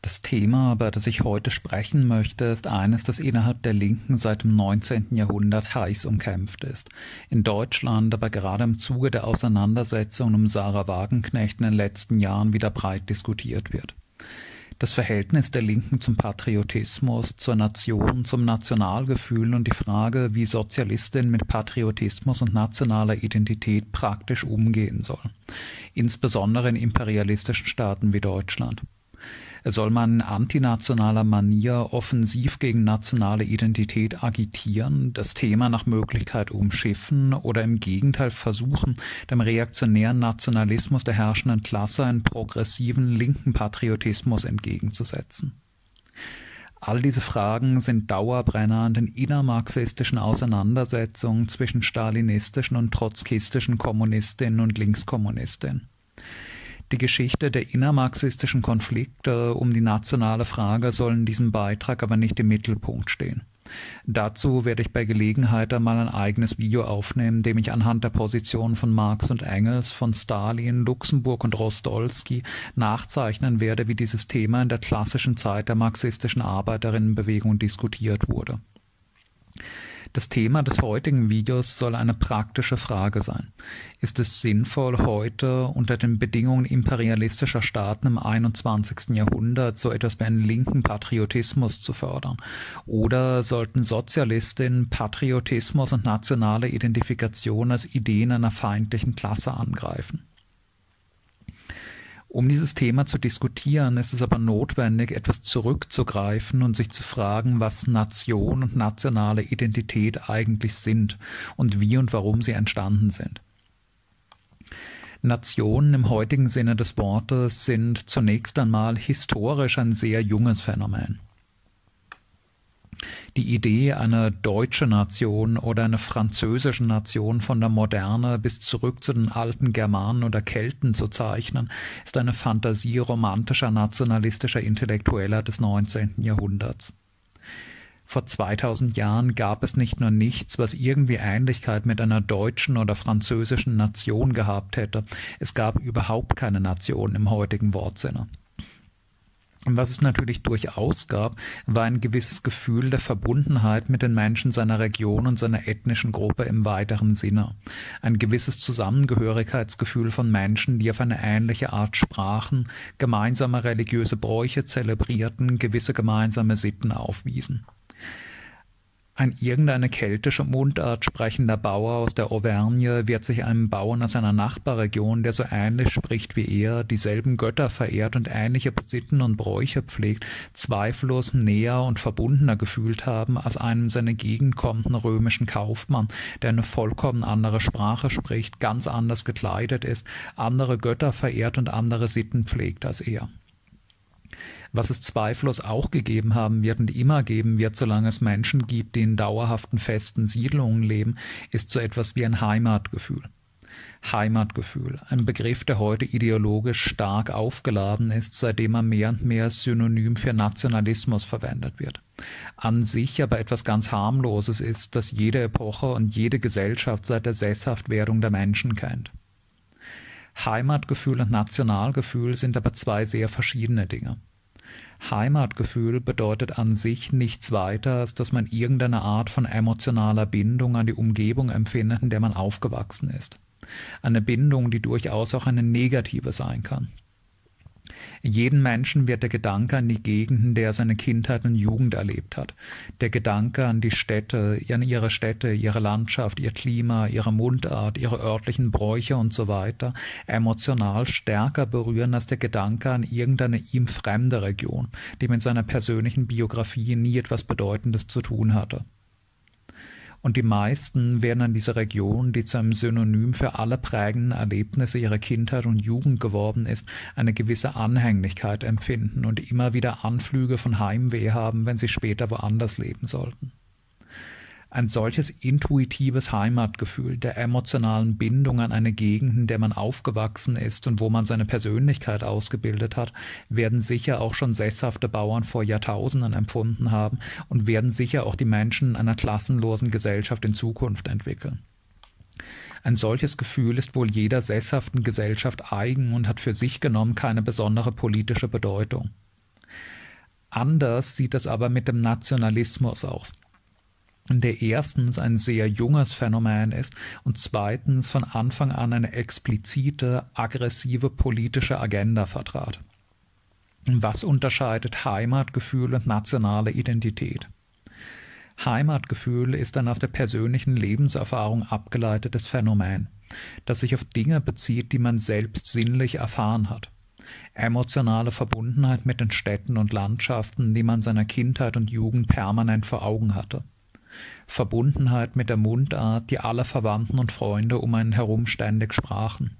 Das Thema, über das ich heute sprechen möchte, ist eines, das innerhalb der Linken seit dem 19. Jahrhundert heiß umkämpft ist. In Deutschland aber gerade im Zuge der Auseinandersetzung um Sarah Wagenknecht in den letzten Jahren wieder breit diskutiert wird. Das Verhältnis der Linken zum Patriotismus, zur Nation, zum Nationalgefühl und die Frage, wie Sozialistinnen mit Patriotismus und nationaler Identität praktisch umgehen sollen. Insbesondere in imperialistischen Staaten wie Deutschland. Soll man in antinationaler Manier offensiv gegen nationale Identität agitieren, das Thema nach Möglichkeit umschiffen oder im Gegenteil versuchen, dem reaktionären Nationalismus der herrschenden Klasse einen progressiven linken Patriotismus entgegenzusetzen? All diese Fragen sind Dauerbrenner an den innermarxistischen Auseinandersetzungen zwischen stalinistischen und trotzkistischen Kommunistinnen und Linkskommunistinnen. Die Geschichte der innermarxistischen Konflikte um die nationale Frage soll in diesem Beitrag aber nicht im Mittelpunkt stehen. Dazu werde ich bei Gelegenheit einmal ein eigenes Video aufnehmen, dem ich anhand der Positionen von Marx und Engels, von Stalin, Luxemburg und Rostolski nachzeichnen werde, wie dieses Thema in der klassischen Zeit der marxistischen Arbeiterinnenbewegung diskutiert wurde. Das Thema des heutigen Videos soll eine praktische Frage sein. Ist es sinnvoll, heute unter den Bedingungen imperialistischer Staaten im 21. Jahrhundert so etwas wie einen linken Patriotismus zu fördern? Oder sollten Sozialistinnen Patriotismus und nationale Identifikation als Ideen einer feindlichen Klasse angreifen? Um dieses Thema zu diskutieren, ist es aber notwendig, etwas zurückzugreifen und sich zu fragen, was Nation und nationale Identität eigentlich sind und wie und warum sie entstanden sind. Nationen im heutigen Sinne des Wortes sind zunächst einmal historisch ein sehr junges Phänomen. Die Idee, eine deutsche Nation oder eine französische Nation von der Moderne bis zurück zu den alten Germanen oder Kelten zu zeichnen, ist eine Fantasie romantischer nationalistischer Intellektueller des 19. Jahrhunderts. Vor 2000 Jahren gab es nicht nur nichts, was irgendwie Ähnlichkeit mit einer deutschen oder französischen Nation gehabt hätte, es gab überhaupt keine Nation im heutigen Wortsinne. Was es natürlich durchaus gab, war ein gewisses Gefühl der Verbundenheit mit den Menschen seiner Region und seiner ethnischen Gruppe im weiteren Sinne. Ein gewisses Zusammengehörigkeitsgefühl von Menschen, die auf eine ähnliche Art sprachen, gemeinsame religiöse Bräuche zelebrierten, gewisse gemeinsame Sitten aufwiesen. Ein irgendeine keltische Mundart sprechender Bauer aus der Auvergne wird sich einem Bauern aus einer Nachbarregion, der so ähnlich spricht wie er, dieselben Götter verehrt und ähnliche Sitten und Bräuche pflegt, zweifellos näher und verbundener gefühlt haben als einem seine Gegend kommenden römischen Kaufmann, der eine vollkommen andere Sprache spricht, ganz anders gekleidet ist, andere Götter verehrt und andere Sitten pflegt als er was es zweifellos auch gegeben haben wird und immer geben wird, solange es Menschen gibt, die in dauerhaften festen Siedlungen leben, ist so etwas wie ein Heimatgefühl. Heimatgefühl, ein Begriff, der heute ideologisch stark aufgeladen ist, seitdem er mehr und mehr Synonym für Nationalismus verwendet wird. An sich aber etwas ganz harmloses ist, das jede Epoche und jede Gesellschaft seit der Sesshaftwerdung der Menschen kennt. Heimatgefühl und Nationalgefühl sind aber zwei sehr verschiedene Dinge. Heimatgefühl bedeutet an sich nichts weiter, als dass man irgendeine Art von emotionaler Bindung an die Umgebung empfindet, in der man aufgewachsen ist. Eine Bindung, die durchaus auch eine negative sein kann. Jeden Menschen wird der Gedanke an die Gegenden, der er seine Kindheit und Jugend erlebt hat, der Gedanke an die Städte, an ihre Städte, ihre Landschaft, ihr Klima, ihre Mundart, ihre örtlichen Bräuche und so weiter, emotional stärker berühren als der Gedanke an irgendeine ihm fremde Region, die mit seiner persönlichen Biografie nie etwas Bedeutendes zu tun hatte und die meisten werden an diese Region, die zu einem Synonym für alle prägenden Erlebnisse ihrer Kindheit und Jugend geworden ist, eine gewisse Anhänglichkeit empfinden und immer wieder Anflüge von Heimweh haben, wenn sie später woanders leben sollten. Ein solches intuitives Heimatgefühl der emotionalen Bindung an eine Gegend, in der man aufgewachsen ist und wo man seine Persönlichkeit ausgebildet hat, werden sicher auch schon sesshafte Bauern vor Jahrtausenden empfunden haben und werden sicher auch die Menschen in einer klassenlosen Gesellschaft in Zukunft entwickeln. Ein solches Gefühl ist wohl jeder sesshaften Gesellschaft eigen und hat für sich genommen keine besondere politische Bedeutung. Anders sieht es aber mit dem Nationalismus aus der erstens ein sehr junges Phänomen ist und zweitens von Anfang an eine explizite, aggressive politische Agenda vertrat. Was unterscheidet Heimatgefühl und nationale Identität? Heimatgefühl ist ein aus der persönlichen Lebenserfahrung abgeleitetes Phänomen, das sich auf Dinge bezieht, die man selbst sinnlich erfahren hat. Emotionale Verbundenheit mit den Städten und Landschaften, die man seiner Kindheit und Jugend permanent vor Augen hatte. Verbundenheit mit der Mundart, die alle Verwandten und Freunde um einen herum ständig sprachen.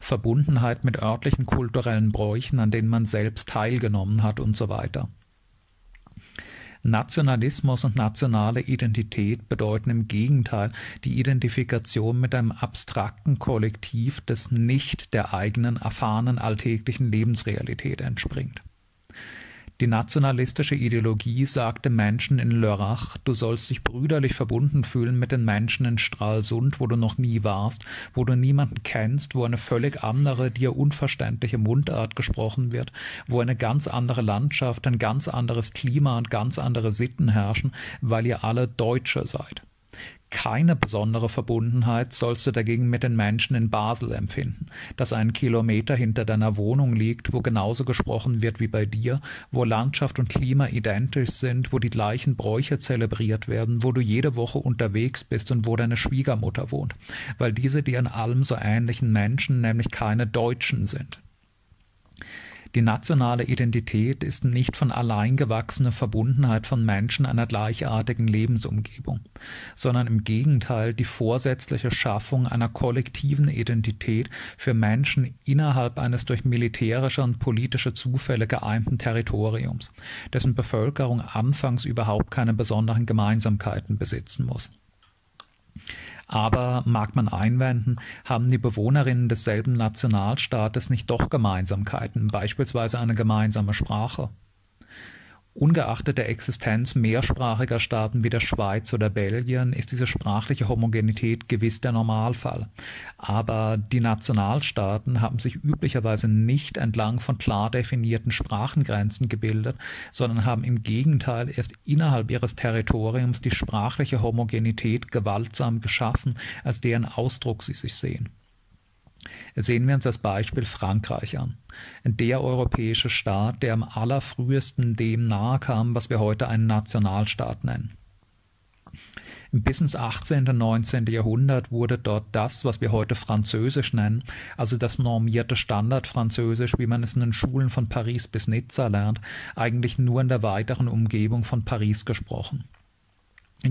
Verbundenheit mit örtlichen kulturellen Bräuchen, an denen man selbst teilgenommen hat und so weiter. Nationalismus und nationale Identität bedeuten im Gegenteil die Identifikation mit einem abstrakten Kollektiv, das nicht der eigenen erfahrenen alltäglichen Lebensrealität entspringt. Die nationalistische Ideologie sagte Menschen in Lörrach, du sollst dich brüderlich verbunden fühlen mit den Menschen in Stralsund, wo du noch nie warst, wo du niemanden kennst, wo eine völlig andere, dir unverständliche Mundart gesprochen wird, wo eine ganz andere Landschaft, ein ganz anderes Klima und ganz andere Sitten herrschen, weil ihr alle Deutsche seid. Keine besondere Verbundenheit sollst du dagegen mit den Menschen in Basel empfinden, das einen Kilometer hinter deiner Wohnung liegt, wo genauso gesprochen wird wie bei dir, wo Landschaft und Klima identisch sind, wo die gleichen Bräuche zelebriert werden, wo du jede Woche unterwegs bist und wo deine Schwiegermutter wohnt, weil diese dir in allem so ähnlichen Menschen nämlich keine Deutschen sind. Die nationale Identität ist nicht von allein gewachsener Verbundenheit von Menschen einer gleichartigen Lebensumgebung, sondern im Gegenteil die vorsätzliche Schaffung einer kollektiven Identität für Menschen innerhalb eines durch militärische und politische Zufälle geeimten Territoriums, dessen Bevölkerung anfangs überhaupt keine besonderen Gemeinsamkeiten besitzen muss. Aber, mag man einwenden, haben die Bewohnerinnen desselben Nationalstaates nicht doch Gemeinsamkeiten, beispielsweise eine gemeinsame Sprache? Ungeachtet der Existenz mehrsprachiger Staaten wie der Schweiz oder Belgien ist diese sprachliche Homogenität gewiss der Normalfall. Aber die Nationalstaaten haben sich üblicherweise nicht entlang von klar definierten Sprachengrenzen gebildet, sondern haben im Gegenteil erst innerhalb ihres Territoriums die sprachliche Homogenität gewaltsam geschaffen, als deren Ausdruck sie sich sehen. Sehen wir uns das Beispiel Frankreich an. Der europäische Staat, der am allerfrühesten dem nahe kam, was wir heute einen Nationalstaat nennen. Bis ins 18. und 19. Jahrhundert wurde dort das, was wir heute Französisch nennen, also das normierte Standardfranzösisch, wie man es in den Schulen von Paris bis Nizza lernt, eigentlich nur in der weiteren Umgebung von Paris gesprochen.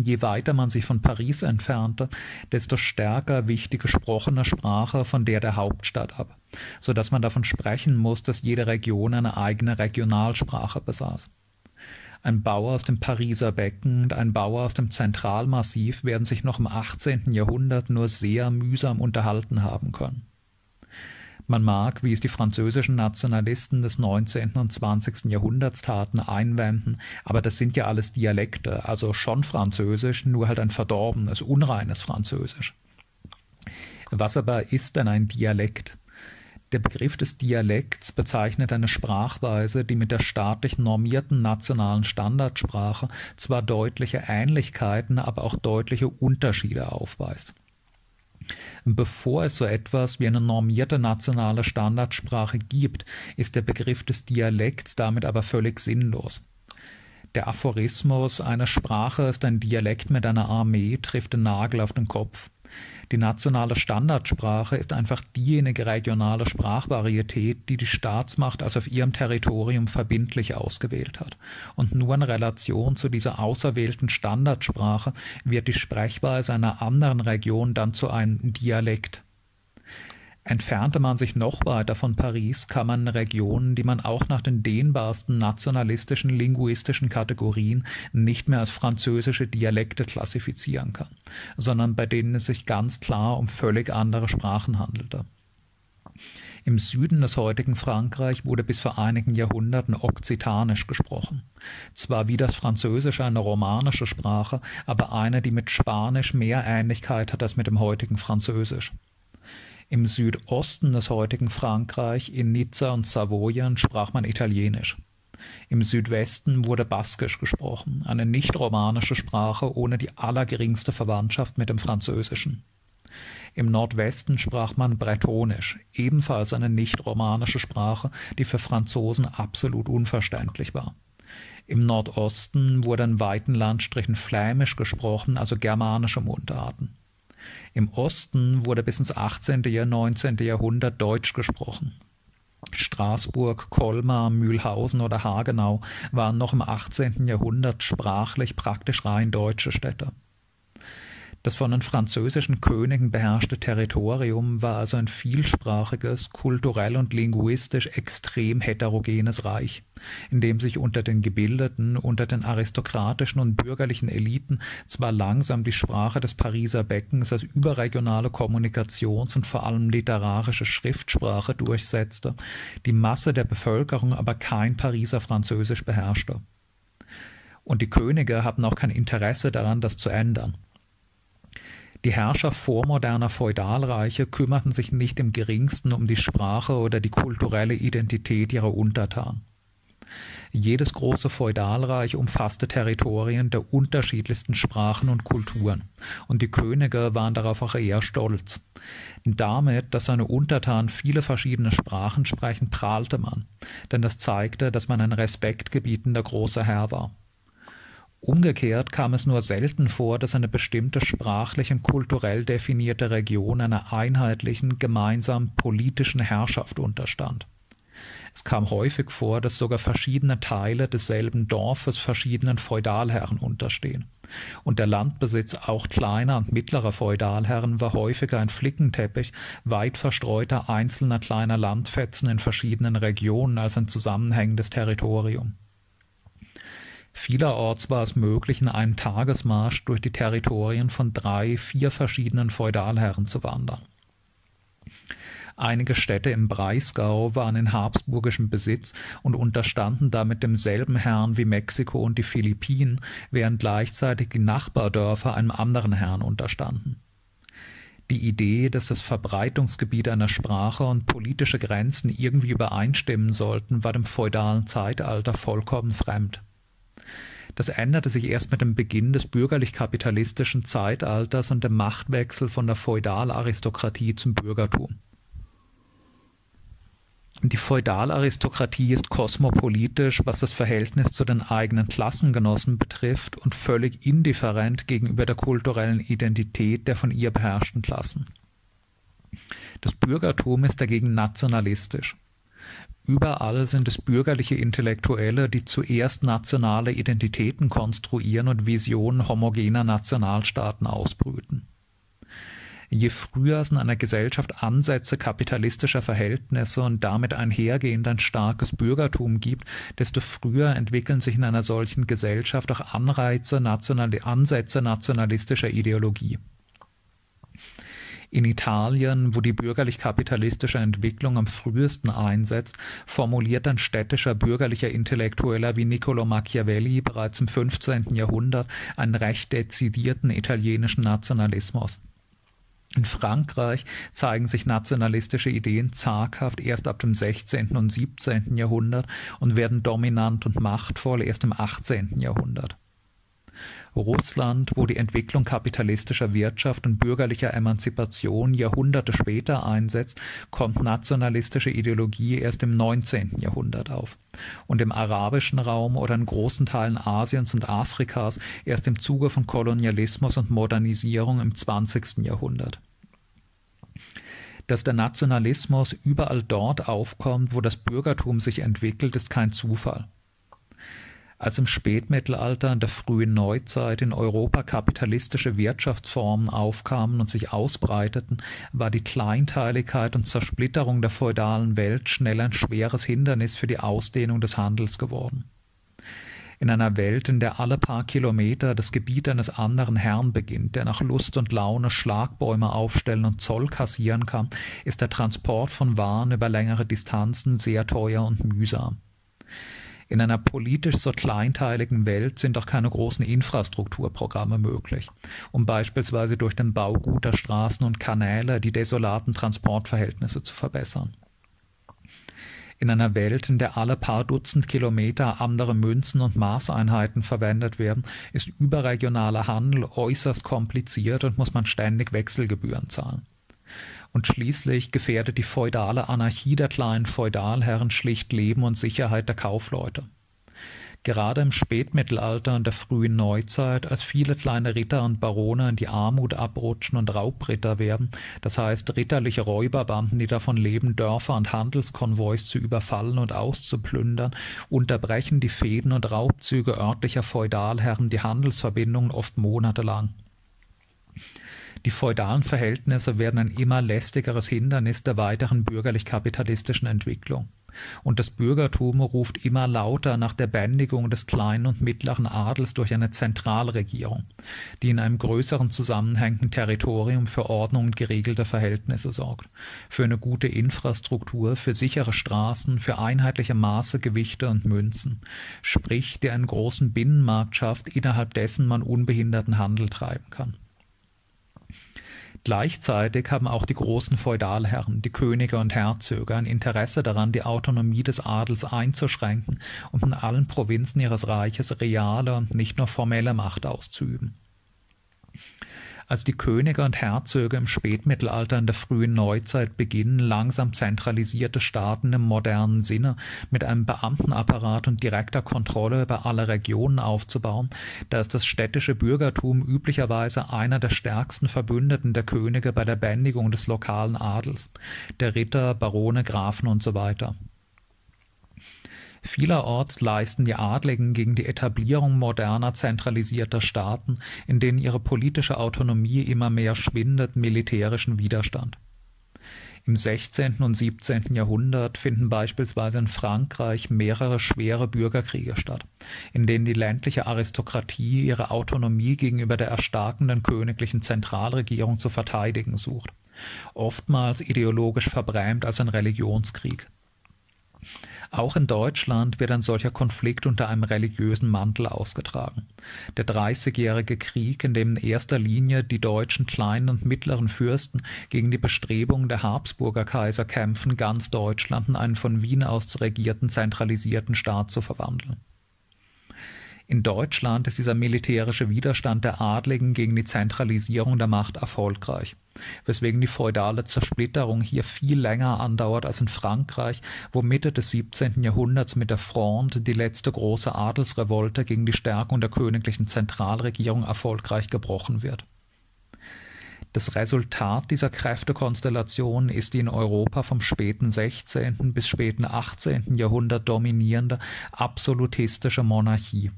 Je weiter man sich von Paris entfernte, desto stärker wich die gesprochene Sprache von der der Hauptstadt ab, so dass man davon sprechen muss, dass jede Region eine eigene Regionalsprache besaß. Ein Bauer aus dem Pariser Becken und ein Bauer aus dem Zentralmassiv werden sich noch im 18. Jahrhundert nur sehr mühsam unterhalten haben können. Man mag, wie es die französischen Nationalisten des 19. und 20. Jahrhunderts taten, einwenden, aber das sind ja alles Dialekte, also schon Französisch, nur halt ein verdorbenes, unreines Französisch. Was aber ist denn ein Dialekt? Der Begriff des Dialekts bezeichnet eine Sprachweise, die mit der staatlich normierten nationalen Standardsprache zwar deutliche Ähnlichkeiten, aber auch deutliche Unterschiede aufweist. Bevor es so etwas wie eine normierte nationale Standardsprache gibt, ist der Begriff des Dialekts damit aber völlig sinnlos. Der Aphorismus Eine Sprache ist ein Dialekt mit einer Armee trifft den Nagel auf den Kopf. Die nationale Standardsprache ist einfach diejenige regionale Sprachvarietät, die die Staatsmacht als auf ihrem Territorium verbindlich ausgewählt hat. Und nur in Relation zu dieser auserwählten Standardsprache wird die Sprechweise einer anderen Region dann zu einem Dialekt. Entfernte man sich noch weiter von Paris, kam man in Regionen, die man auch nach den dehnbarsten nationalistischen linguistischen Kategorien nicht mehr als französische Dialekte klassifizieren kann, sondern bei denen es sich ganz klar um völlig andere Sprachen handelte. Im Süden des heutigen Frankreich wurde bis vor einigen Jahrhunderten Okzitanisch gesprochen. Zwar wie das Französische eine romanische Sprache, aber eine, die mit Spanisch mehr Ähnlichkeit hat als mit dem heutigen Französisch. Im Südosten des heutigen Frankreich, in Nizza und Savoyen, sprach man Italienisch. Im Südwesten wurde Baskisch gesprochen, eine nicht-romanische Sprache ohne die allergeringste Verwandtschaft mit dem Französischen. Im Nordwesten sprach man Bretonisch, ebenfalls eine nicht-romanische Sprache, die für Franzosen absolut unverständlich war. Im Nordosten wurde in weiten Landstrichen Flämisch gesprochen, also germanische Mundarten. Im Osten wurde bis ins 18. und 19. Jahrhundert Deutsch gesprochen. Straßburg, Colmar, Mühlhausen oder Hagenau waren noch im 18. Jahrhundert sprachlich praktisch rein deutsche Städte. Das von den französischen Königen beherrschte Territorium war also ein vielsprachiges, kulturell und linguistisch extrem heterogenes Reich, in dem sich unter den Gebildeten, unter den aristokratischen und bürgerlichen Eliten zwar langsam die Sprache des Pariser Beckens als überregionale Kommunikations- und vor allem literarische Schriftsprache durchsetzte, die Masse der Bevölkerung aber kein Pariser Französisch beherrschte. Und die Könige hatten auch kein Interesse daran, das zu ändern. Die Herrscher vormoderner Feudalreiche kümmerten sich nicht im geringsten um die Sprache oder die kulturelle Identität ihrer Untertanen. Jedes große Feudalreich umfasste Territorien der unterschiedlichsten Sprachen und Kulturen, und die Könige waren darauf auch eher stolz. Damit, dass seine Untertanen viele verschiedene Sprachen sprechen, prahlte man, denn das zeigte, dass man ein respektgebietender großer Herr war. Umgekehrt kam es nur selten vor, dass eine bestimmte sprachlich und kulturell definierte Region einer einheitlichen, gemeinsamen politischen Herrschaft unterstand. Es kam häufig vor, dass sogar verschiedene Teile desselben Dorfes verschiedenen Feudalherren unterstehen. Und der Landbesitz auch kleiner und mittlerer Feudalherren war häufiger ein Flickenteppich weit verstreuter einzelner kleiner Landfetzen in verschiedenen Regionen als ein zusammenhängendes Territorium. Vielerorts war es möglich, in einem Tagesmarsch durch die Territorien von drei, vier verschiedenen Feudalherren zu wandern. Einige Städte im Breisgau waren in habsburgischem Besitz und unterstanden damit demselben Herrn wie Mexiko und die Philippinen, während gleichzeitig die Nachbardörfer einem anderen Herrn unterstanden. Die Idee, dass das Verbreitungsgebiet einer Sprache und politische Grenzen irgendwie übereinstimmen sollten, war dem feudalen Zeitalter vollkommen fremd. Das änderte sich erst mit dem Beginn des bürgerlich-kapitalistischen Zeitalters und dem Machtwechsel von der Feudalaristokratie zum Bürgertum. Die Feudalaristokratie ist kosmopolitisch, was das Verhältnis zu den eigenen Klassengenossen betrifft und völlig indifferent gegenüber der kulturellen Identität der von ihr beherrschten Klassen. Das Bürgertum ist dagegen nationalistisch. Überall sind es bürgerliche Intellektuelle, die zuerst nationale Identitäten konstruieren und Visionen homogener Nationalstaaten ausbrüten. Je früher es in einer Gesellschaft Ansätze kapitalistischer Verhältnisse und damit einhergehend ein starkes Bürgertum gibt, desto früher entwickeln sich in einer solchen Gesellschaft auch Anreize, nationale Ansätze nationalistischer Ideologie. In Italien, wo die bürgerlich-kapitalistische Entwicklung am frühesten einsetzt, formuliert ein städtischer bürgerlicher Intellektueller wie Niccolo Machiavelli bereits im 15. Jahrhundert einen recht dezidierten italienischen Nationalismus. In Frankreich zeigen sich nationalistische Ideen zaghaft erst ab dem 16. und 17. Jahrhundert und werden dominant und machtvoll erst im 18. Jahrhundert. Russland, wo die Entwicklung kapitalistischer Wirtschaft und bürgerlicher Emanzipation Jahrhunderte später einsetzt, kommt nationalistische Ideologie erst im 19. Jahrhundert auf und im arabischen Raum oder in großen Teilen Asiens und Afrikas erst im Zuge von Kolonialismus und Modernisierung im 20. Jahrhundert. Dass der Nationalismus überall dort aufkommt, wo das Bürgertum sich entwickelt, ist kein Zufall. Als im Spätmittelalter und der frühen Neuzeit in Europa kapitalistische Wirtschaftsformen aufkamen und sich ausbreiteten, war die Kleinteiligkeit und Zersplitterung der feudalen Welt schnell ein schweres Hindernis für die Ausdehnung des Handels geworden. In einer Welt, in der alle paar Kilometer das Gebiet eines anderen Herrn beginnt, der nach Lust und Laune Schlagbäume aufstellen und Zoll kassieren kann, ist der Transport von Waren über längere Distanzen sehr teuer und mühsam. In einer politisch so kleinteiligen Welt sind auch keine großen Infrastrukturprogramme möglich, um beispielsweise durch den Bau guter Straßen und Kanäle die desolaten Transportverhältnisse zu verbessern. In einer Welt, in der alle paar Dutzend Kilometer andere Münzen und Maßeinheiten verwendet werden, ist überregionaler Handel äußerst kompliziert und muss man ständig Wechselgebühren zahlen. Und schließlich gefährdet die feudale Anarchie der kleinen Feudalherren schlicht Leben und Sicherheit der Kaufleute. Gerade im Spätmittelalter und der frühen Neuzeit, als viele kleine Ritter und Barone in die Armut abrutschen und Raubritter werden, das heißt ritterliche Räuberbanden, die davon leben, Dörfer und Handelskonvois zu überfallen und auszuplündern, unterbrechen die Fäden und Raubzüge örtlicher Feudalherren die Handelsverbindungen oft monatelang. Die feudalen Verhältnisse werden ein immer lästigeres Hindernis der weiteren bürgerlich-kapitalistischen Entwicklung. Und das Bürgertum ruft immer lauter nach der Bändigung des kleinen und mittleren Adels durch eine Zentralregierung, die in einem größeren zusammenhängenden Territorium für Ordnung und geregelte Verhältnisse sorgt, für eine gute Infrastruktur, für sichere Straßen, für einheitliche Maße, Gewichte und Münzen, sprich, die einen großen Binnenmarkt schafft, innerhalb dessen man unbehinderten Handel treiben kann. Gleichzeitig haben auch die großen Feudalherren, die Könige und Herzöge, ein Interesse daran, die Autonomie des Adels einzuschränken und in allen Provinzen ihres Reiches reale und nicht nur formelle Macht auszuüben als die Könige und Herzöge im Spätmittelalter in der frühen Neuzeit beginnen, langsam zentralisierte Staaten im modernen Sinne mit einem Beamtenapparat und direkter Kontrolle über alle Regionen aufzubauen, da ist das städtische Bürgertum üblicherweise einer der stärksten Verbündeten der Könige bei der Bändigung des lokalen Adels, der Ritter, Barone, Grafen und so weiter. Vielerorts leisten die Adligen gegen die Etablierung moderner zentralisierter Staaten, in denen ihre politische Autonomie immer mehr schwindet, militärischen Widerstand. Im 16. und 17. Jahrhundert finden beispielsweise in Frankreich mehrere schwere Bürgerkriege statt, in denen die ländliche Aristokratie ihre Autonomie gegenüber der erstarkenden königlichen Zentralregierung zu verteidigen sucht, oftmals ideologisch verbrämt als ein Religionskrieg. Auch in Deutschland wird ein solcher Konflikt unter einem religiösen Mantel ausgetragen. Der Dreißigjährige Krieg, in dem in erster Linie die deutschen kleinen und mittleren Fürsten gegen die Bestrebungen der Habsburger Kaiser kämpfen, ganz Deutschland in einen von Wien aus regierten zentralisierten Staat zu verwandeln. In Deutschland ist dieser militärische Widerstand der Adligen gegen die Zentralisierung der Macht erfolgreich weswegen die feudale Zersplitterung hier viel länger andauert als in Frankreich, wo Mitte des 17. Jahrhunderts mit der Fronde die letzte große Adelsrevolte gegen die Stärkung der königlichen Zentralregierung erfolgreich gebrochen wird. Das Resultat dieser Kräftekonstellation ist die in Europa vom späten 16. bis späten 18. Jahrhundert dominierende absolutistische Monarchie,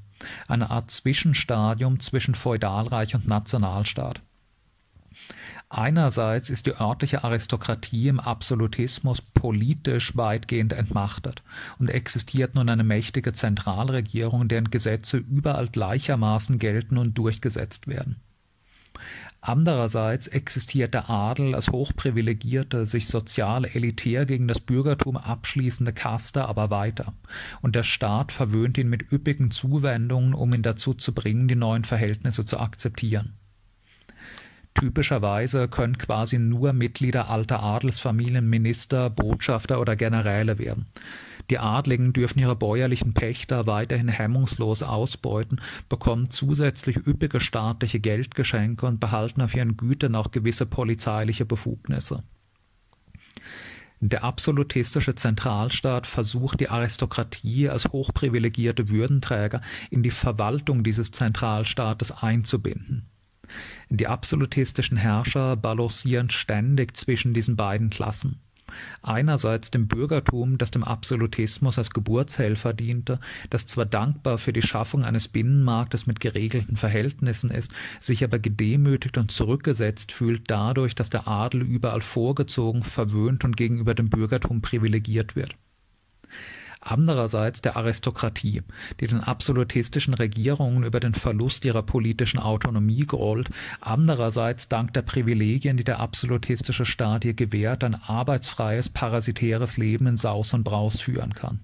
eine Art Zwischenstadium zwischen Feudalreich und Nationalstaat. Einerseits ist die örtliche Aristokratie im Absolutismus politisch weitgehend entmachtet und existiert nun eine mächtige Zentralregierung, deren Gesetze überall gleichermaßen gelten und durchgesetzt werden. Andererseits existiert der Adel als hochprivilegierte, sich sozial elitär gegen das Bürgertum abschließende Kaste aber weiter, und der Staat verwöhnt ihn mit üppigen Zuwendungen, um ihn dazu zu bringen, die neuen Verhältnisse zu akzeptieren. Typischerweise können quasi nur Mitglieder alter Adelsfamilien Minister, Botschafter oder Generäle werden. Die Adligen dürfen ihre bäuerlichen Pächter weiterhin hemmungslos ausbeuten, bekommen zusätzlich üppige staatliche Geldgeschenke und behalten auf ihren Gütern auch gewisse polizeiliche Befugnisse. Der absolutistische Zentralstaat versucht die Aristokratie als hochprivilegierte Würdenträger in die Verwaltung dieses Zentralstaates einzubinden. Die absolutistischen Herrscher balancieren ständig zwischen diesen beiden Klassen. Einerseits dem Bürgertum, das dem Absolutismus als Geburtshelfer diente, das zwar dankbar für die Schaffung eines Binnenmarktes mit geregelten Verhältnissen ist, sich aber gedemütigt und zurückgesetzt fühlt dadurch, dass der Adel überall vorgezogen, verwöhnt und gegenüber dem Bürgertum privilegiert wird andererseits der Aristokratie, die den absolutistischen Regierungen über den Verlust ihrer politischen Autonomie grollt, andererseits dank der Privilegien, die der absolutistische Staat ihr gewährt, ein arbeitsfreies, parasitäres Leben in Saus und Braus führen kann.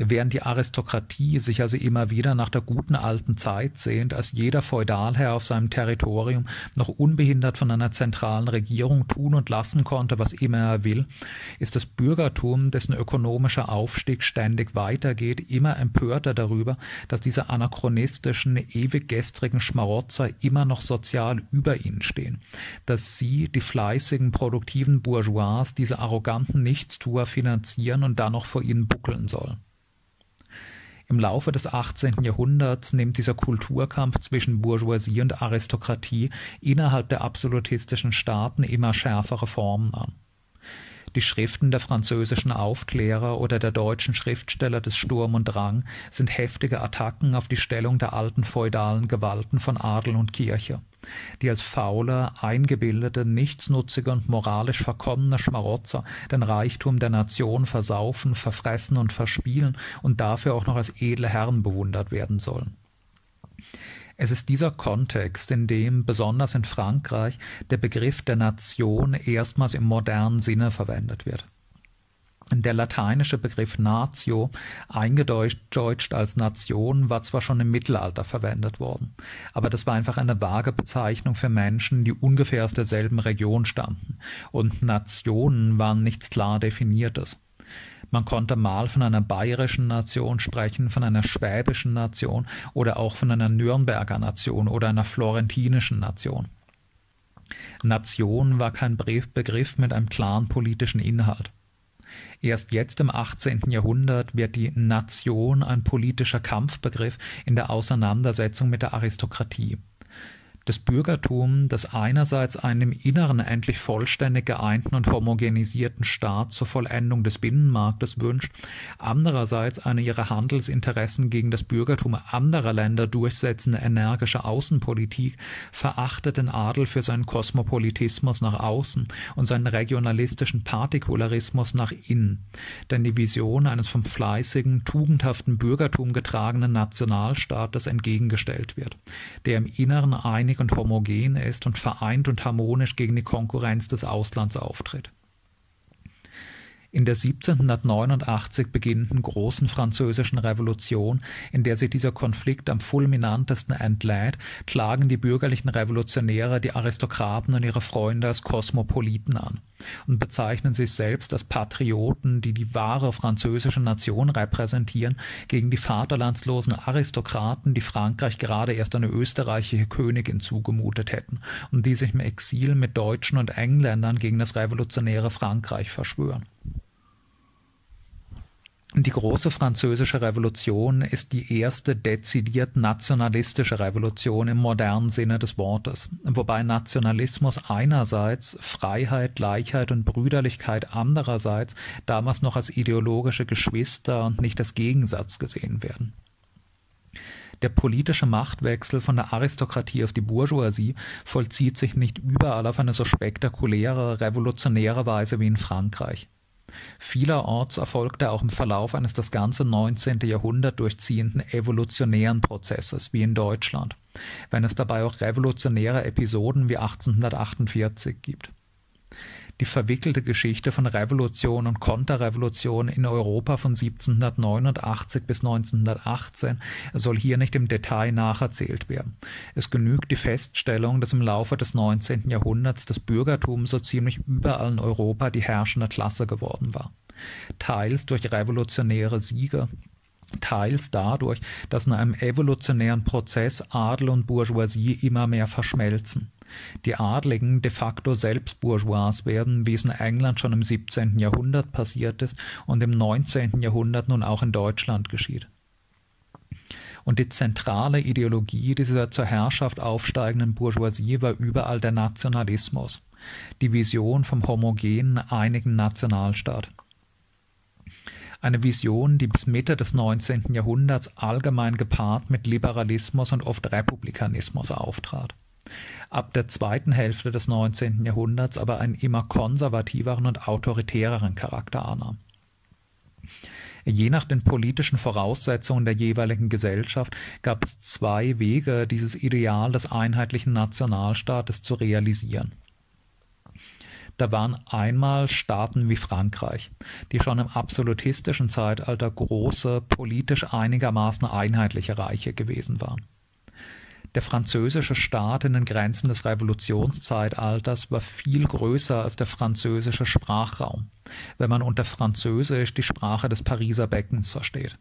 Während die Aristokratie sich also immer wieder nach der guten alten Zeit sehnt, als jeder Feudalherr auf seinem Territorium noch unbehindert von einer zentralen Regierung tun und lassen konnte, was immer er will, ist das Bürgertum, dessen ökonomischer Aufstieg ständig weitergeht, immer empörter darüber, dass diese anachronistischen, ewig gestrigen Schmarotzer immer noch sozial über ihnen stehen, dass sie, die fleißigen, produktiven Bourgeois, diese arroganten Nichtstuer finanzieren und dann noch vor ihnen buckeln sollen. Im Laufe des 18. Jahrhunderts nimmt dieser Kulturkampf zwischen Bourgeoisie und Aristokratie innerhalb der absolutistischen Staaten immer schärfere Formen an. Die Schriften der französischen Aufklärer oder der deutschen Schriftsteller des Sturm und Drang sind heftige Attacken auf die Stellung der alten feudalen Gewalten von Adel und Kirche die als faule, eingebildete, nichtsnutzige und moralisch verkommene Schmarotzer den Reichtum der Nation versaufen, verfressen und verspielen und dafür auch noch als edle Herren bewundert werden sollen. Es ist dieser Kontext, in dem, besonders in Frankreich, der Begriff der Nation erstmals im modernen Sinne verwendet wird. Der lateinische Begriff Natio, eingedeutscht als Nation, war zwar schon im Mittelalter verwendet worden, aber das war einfach eine vage Bezeichnung für Menschen, die ungefähr aus derselben Region stammten, und Nationen waren nichts klar definiertes. Man konnte mal von einer bayerischen Nation sprechen, von einer schwäbischen Nation oder auch von einer Nürnberger Nation oder einer florentinischen Nation. Nation war kein Begriff mit einem klaren politischen Inhalt. Erst jetzt im 18. Jahrhundert wird die Nation ein politischer Kampfbegriff in der Auseinandersetzung mit der Aristokratie das Bürgertum, das einerseits einen im Inneren endlich vollständig geeinten und homogenisierten Staat zur Vollendung des Binnenmarktes wünscht, andererseits eine ihre Handelsinteressen gegen das Bürgertum anderer Länder durchsetzende energische Außenpolitik, verachtet den Adel für seinen Kosmopolitismus nach außen und seinen regionalistischen Partikularismus nach innen. Denn die Vision eines vom fleißigen, tugendhaften Bürgertum getragenen Nationalstaates entgegengestellt wird, der im Inneren einig und homogen ist und vereint und harmonisch gegen die Konkurrenz des Auslands auftritt. In der 1789 beginnenden Großen Französischen Revolution, in der sich dieser Konflikt am fulminantesten entlädt, klagen die bürgerlichen Revolutionäre die Aristokraten und ihre Freunde als Kosmopoliten an und bezeichnen sich selbst als Patrioten, die die wahre französische Nation repräsentieren, gegen die vaterlandslosen Aristokraten, die Frankreich gerade erst eine österreichische Königin zugemutet hätten und die sich im Exil mit Deutschen und Engländern gegen das revolutionäre Frankreich verschwören. Die große französische Revolution ist die erste dezidiert nationalistische Revolution im modernen Sinne des Wortes, wobei Nationalismus einerseits, Freiheit, Gleichheit und Brüderlichkeit andererseits damals noch als ideologische Geschwister und nicht als Gegensatz gesehen werden. Der politische Machtwechsel von der Aristokratie auf die Bourgeoisie vollzieht sich nicht überall auf eine so spektakuläre, revolutionäre Weise wie in Frankreich. Vielerorts erfolgte auch im Verlauf eines das ganze 19. Jahrhundert durchziehenden evolutionären Prozesses wie in Deutschland, wenn es dabei auch revolutionäre Episoden wie 1848 gibt die verwickelte Geschichte von Revolution und Konterrevolution in Europa von 1789 bis 1918 soll hier nicht im Detail nacherzählt werden. Es genügt die Feststellung, dass im Laufe des 19. Jahrhunderts das Bürgertum so ziemlich überall in Europa die herrschende Klasse geworden war. Teils durch revolutionäre Siege, teils dadurch, dass in einem evolutionären Prozess Adel und Bourgeoisie immer mehr verschmelzen die Adligen de facto selbst Bourgeois werden, wie es in England schon im 17. Jahrhundert passiert ist und im 19. Jahrhundert nun auch in Deutschland geschieht. Und die zentrale Ideologie dieser zur Herrschaft aufsteigenden Bourgeoisie war überall der Nationalismus, die Vision vom homogenen, einigen Nationalstaat. Eine Vision, die bis Mitte des 19. Jahrhunderts allgemein gepaart mit Liberalismus und oft Republikanismus auftrat ab der zweiten Hälfte des 19. Jahrhunderts aber einen immer konservativeren und autoritäreren Charakter annahm. Je nach den politischen Voraussetzungen der jeweiligen Gesellschaft gab es zwei Wege, dieses Ideal des einheitlichen Nationalstaates zu realisieren. Da waren einmal Staaten wie Frankreich, die schon im absolutistischen Zeitalter große, politisch einigermaßen einheitliche Reiche gewesen waren. Der französische Staat in den Grenzen des Revolutionszeitalters war viel größer als der französische Sprachraum, wenn man unter Französisch die Sprache des Pariser Beckens versteht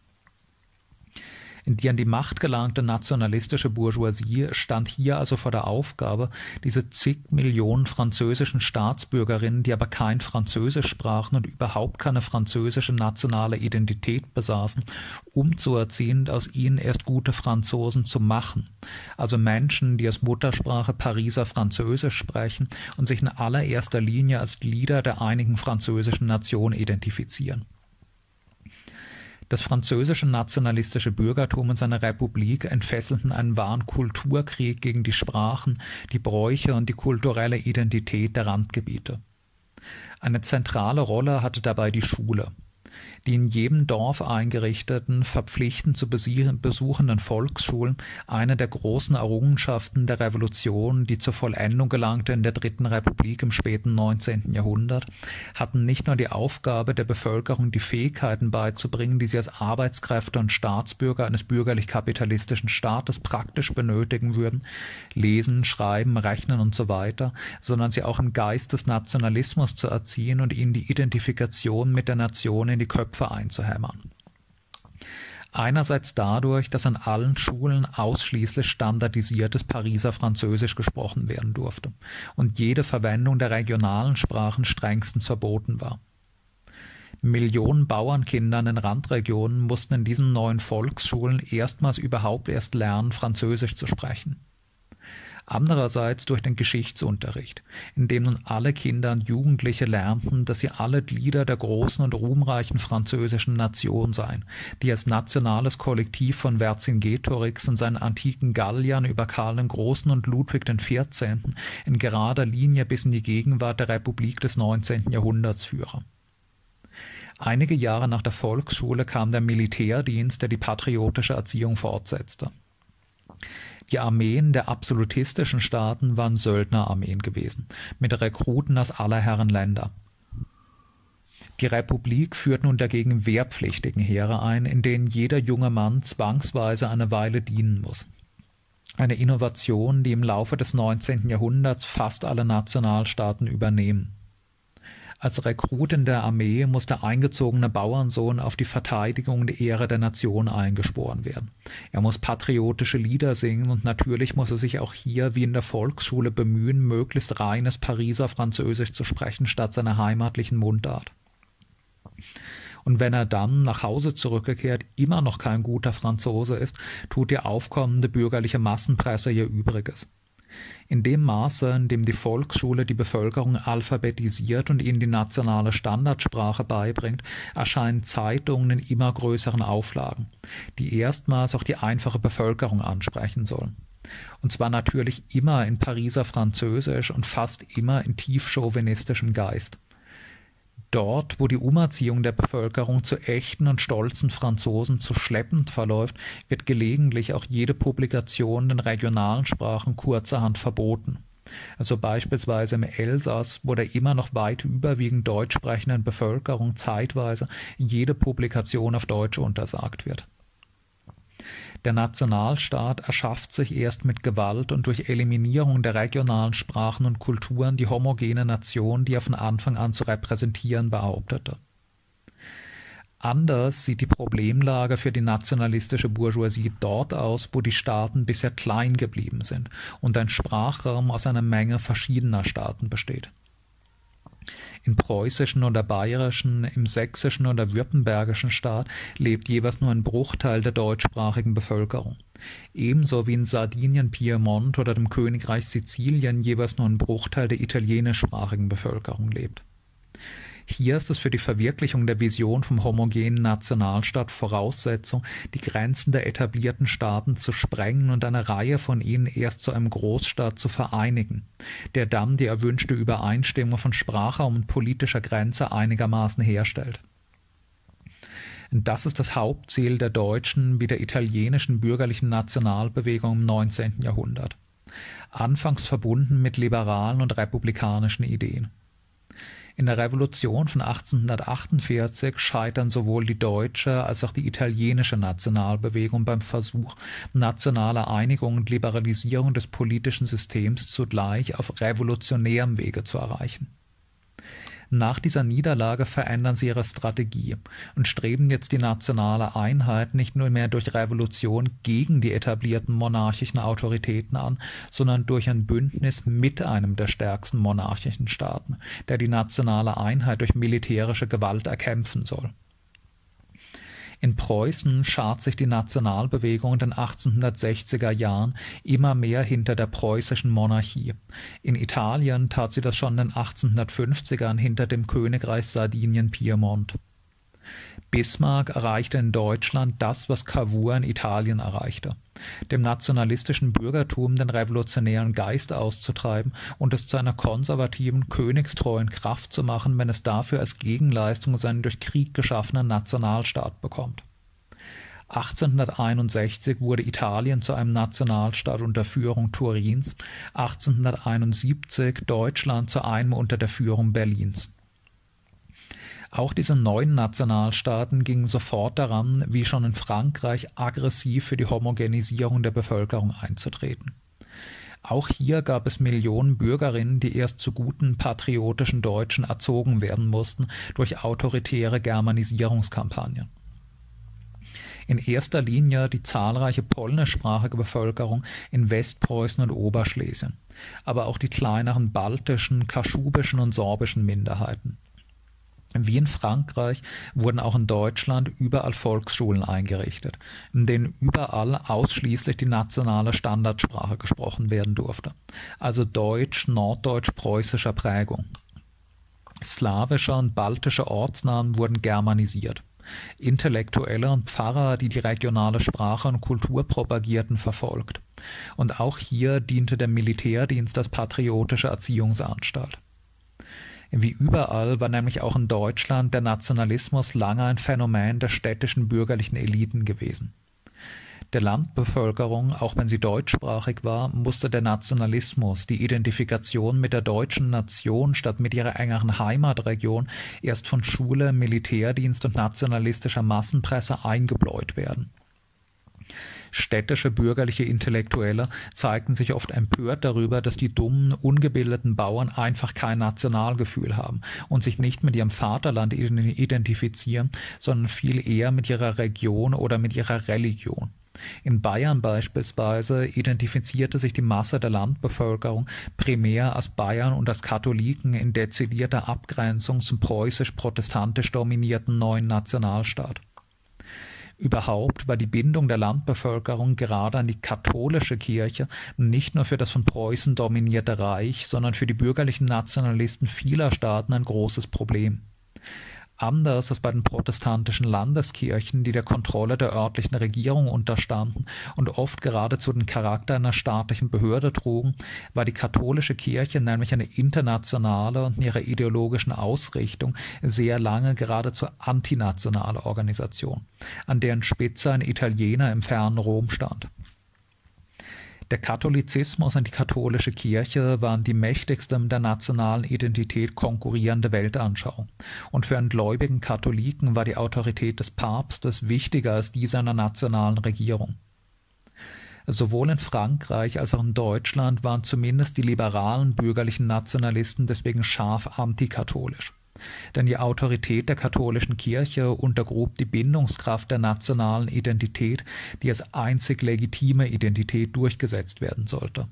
die an die Macht gelangte nationalistische Bourgeoisie stand hier also vor der Aufgabe, diese zig Millionen französischen Staatsbürgerinnen, die aber kein Französisch sprachen und überhaupt keine französische nationale Identität besaßen, umzuerziehen, aus ihnen erst gute Franzosen zu machen. Also Menschen, die als Muttersprache Pariser Französisch sprechen und sich in allererster Linie als Glieder der einigen französischen Nation identifizieren. Das französische nationalistische Bürgertum und seine Republik entfesselten einen wahren Kulturkrieg gegen die Sprachen, die Bräuche und die kulturelle Identität der Randgebiete. Eine zentrale Rolle hatte dabei die Schule die in jedem Dorf eingerichteten, verpflichtend zu besuchenden Volksschulen eine der großen Errungenschaften der Revolution, die zur Vollendung gelangte in der Dritten Republik im späten 19. Jahrhundert, hatten nicht nur die Aufgabe, der Bevölkerung die Fähigkeiten beizubringen, die sie als Arbeitskräfte und Staatsbürger eines bürgerlich-kapitalistischen Staates praktisch benötigen würden, lesen, schreiben, rechnen und so weiter, sondern sie auch im Geist des Nationalismus zu erziehen und ihnen die Identifikation mit der Nation in die Köpfe einzuhämmern. Einerseits dadurch, dass an allen Schulen ausschließlich standardisiertes Pariser Französisch gesprochen werden durfte und jede Verwendung der regionalen Sprachen strengstens verboten war. Millionen Bauernkindern in Randregionen mussten in diesen neuen Volksschulen erstmals überhaupt erst lernen, Französisch zu sprechen andererseits durch den Geschichtsunterricht, in dem nun alle Kinder und Jugendliche lernten, dass sie alle Glieder der großen und ruhmreichen französischen Nation seien, die als nationales Kollektiv von Vercingetorix und seinen antiken Galliern über Karl den Großen und Ludwig XIV. in gerader Linie bis in die Gegenwart der Republik des 19. Jahrhunderts führe. Einige Jahre nach der Volksschule kam der Militärdienst, der die patriotische Erziehung fortsetzte. Die Armeen der absolutistischen Staaten waren Söldnerarmeen gewesen, mit Rekruten aus aller Herren Länder. Die Republik führt nun dagegen wehrpflichtigen Heere ein, in denen jeder junge Mann zwangsweise eine Weile dienen muss. Eine Innovation, die im Laufe des 19. Jahrhunderts fast alle Nationalstaaten übernehmen. Als Rekrut in der Armee muss der eingezogene Bauernsohn auf die Verteidigung und Ehre der Nation eingesporen werden. Er muss patriotische Lieder singen und natürlich muss er sich auch hier wie in der Volksschule bemühen, möglichst reines Pariser Französisch zu sprechen statt seiner heimatlichen Mundart. Und wenn er dann nach Hause zurückgekehrt immer noch kein guter Franzose ist, tut die aufkommende bürgerliche Massenpresse ihr Übriges. In dem Maße, in dem die Volksschule die Bevölkerung alphabetisiert und ihnen die nationale Standardsprache beibringt, erscheinen Zeitungen in immer größeren Auflagen, die erstmals auch die einfache Bevölkerung ansprechen sollen. Und zwar natürlich immer in Pariser Französisch und fast immer in tief chauvinistischem Geist. Dort, wo die Umerziehung der Bevölkerung zu echten und stolzen Franzosen zu schleppend verläuft, wird gelegentlich auch jede Publikation in regionalen Sprachen kurzerhand verboten. Also beispielsweise im Elsass, wo der immer noch weit überwiegend deutsch sprechenden Bevölkerung zeitweise jede Publikation auf Deutsch untersagt wird. Der Nationalstaat erschafft sich erst mit Gewalt und durch Eliminierung der regionalen Sprachen und Kulturen die homogene Nation, die er von Anfang an zu repräsentieren behauptete. Anders sieht die Problemlage für die nationalistische Bourgeoisie dort aus, wo die Staaten bisher klein geblieben sind und ein Sprachraum aus einer Menge verschiedener Staaten besteht im preußischen oder bayerischen, im sächsischen oder württembergischen Staat lebt jeweils nur ein Bruchteil der deutschsprachigen Bevölkerung. Ebenso wie in Sardinien, Piemont oder dem Königreich Sizilien jeweils nur ein Bruchteil der italienischsprachigen Bevölkerung lebt hier ist es für die Verwirklichung der Vision vom homogenen Nationalstaat Voraussetzung, die Grenzen der etablierten Staaten zu sprengen und eine Reihe von ihnen erst zu einem Großstaat zu vereinigen, der dann die erwünschte Übereinstimmung von Sprachraum und politischer Grenze einigermaßen herstellt. Das ist das Hauptziel der deutschen wie der italienischen bürgerlichen Nationalbewegung im 19. Jahrhundert. Anfangs verbunden mit liberalen und republikanischen Ideen. In der Revolution von 1848 scheitern sowohl die deutsche als auch die italienische Nationalbewegung beim Versuch, nationale Einigung und Liberalisierung des politischen Systems zugleich auf revolutionärem Wege zu erreichen. Nach dieser Niederlage verändern sie ihre Strategie und streben jetzt die nationale Einheit nicht nur mehr durch Revolution gegen die etablierten monarchischen Autoritäten an, sondern durch ein Bündnis mit einem der stärksten monarchischen Staaten, der die nationale Einheit durch militärische Gewalt erkämpfen soll in Preußen schart sich die Nationalbewegung in den 1860er Jahren immer mehr hinter der preußischen Monarchie. In Italien tat sie das schon in den 1850ern hinter dem Königreich Sardinien-Piemont. Bismarck erreichte in Deutschland das, was Cavour in Italien erreichte, dem nationalistischen Bürgertum den revolutionären Geist auszutreiben und es zu einer konservativen, königstreuen Kraft zu machen, wenn es dafür als Gegenleistung seinen durch Krieg geschaffenen Nationalstaat bekommt. 1861 wurde Italien zu einem Nationalstaat unter Führung Turins, 1871 Deutschland zu einem unter der Führung Berlins. Auch diese neuen Nationalstaaten gingen sofort daran, wie schon in Frankreich, aggressiv für die Homogenisierung der Bevölkerung einzutreten. Auch hier gab es Millionen Bürgerinnen, die erst zu guten patriotischen Deutschen erzogen werden mussten durch autoritäre Germanisierungskampagnen. In erster Linie die zahlreiche polnischsprachige Bevölkerung in Westpreußen und Oberschlesien, aber auch die kleineren baltischen, kaschubischen und sorbischen Minderheiten. Wie in Frankreich wurden auch in Deutschland überall Volksschulen eingerichtet, in denen überall ausschließlich die nationale Standardsprache gesprochen werden durfte, also Deutsch norddeutsch-preußischer Prägung. Slawische und baltische Ortsnamen wurden germanisiert. Intellektuelle und Pfarrer, die die regionale Sprache und Kultur propagierten, verfolgt. Und auch hier diente der Militärdienst als patriotische Erziehungsanstalt. Wie überall war nämlich auch in Deutschland der Nationalismus lange ein Phänomen der städtischen bürgerlichen Eliten gewesen. Der Landbevölkerung, auch wenn sie deutschsprachig war, musste der Nationalismus, die Identifikation mit der deutschen Nation statt mit ihrer engeren Heimatregion erst von Schule, Militärdienst und nationalistischer Massenpresse eingebläut werden Städtische bürgerliche Intellektuelle zeigten sich oft empört darüber, dass die dummen, ungebildeten Bauern einfach kein Nationalgefühl haben und sich nicht mit ihrem Vaterland identifizieren, sondern viel eher mit ihrer Region oder mit ihrer Religion. In Bayern beispielsweise identifizierte sich die Masse der Landbevölkerung primär als Bayern und als Katholiken in dezidierter Abgrenzung zum preußisch-protestantisch dominierten neuen Nationalstaat. Überhaupt war die Bindung der Landbevölkerung gerade an die katholische Kirche nicht nur für das von Preußen dominierte Reich, sondern für die bürgerlichen Nationalisten vieler Staaten ein großes Problem Anders als bei den protestantischen Landeskirchen, die der Kontrolle der örtlichen Regierung unterstanden und oft geradezu den Charakter einer staatlichen Behörde trugen, war die katholische Kirche nämlich eine internationale und in ihrer ideologischen Ausrichtung sehr lange geradezu antinationale Organisation, an deren Spitze ein Italiener im fernen Rom stand der Katholizismus und die katholische Kirche waren die mächtigste mit der nationalen Identität konkurrierende Weltanschauung, und für einen gläubigen Katholiken war die Autorität des Papstes wichtiger als die seiner nationalen Regierung. Sowohl in Frankreich als auch in Deutschland waren zumindest die liberalen bürgerlichen Nationalisten deswegen scharf antikatholisch denn die Autorität der katholischen Kirche untergrub die Bindungskraft der nationalen Identität, die als einzig legitime Identität durchgesetzt werden sollte.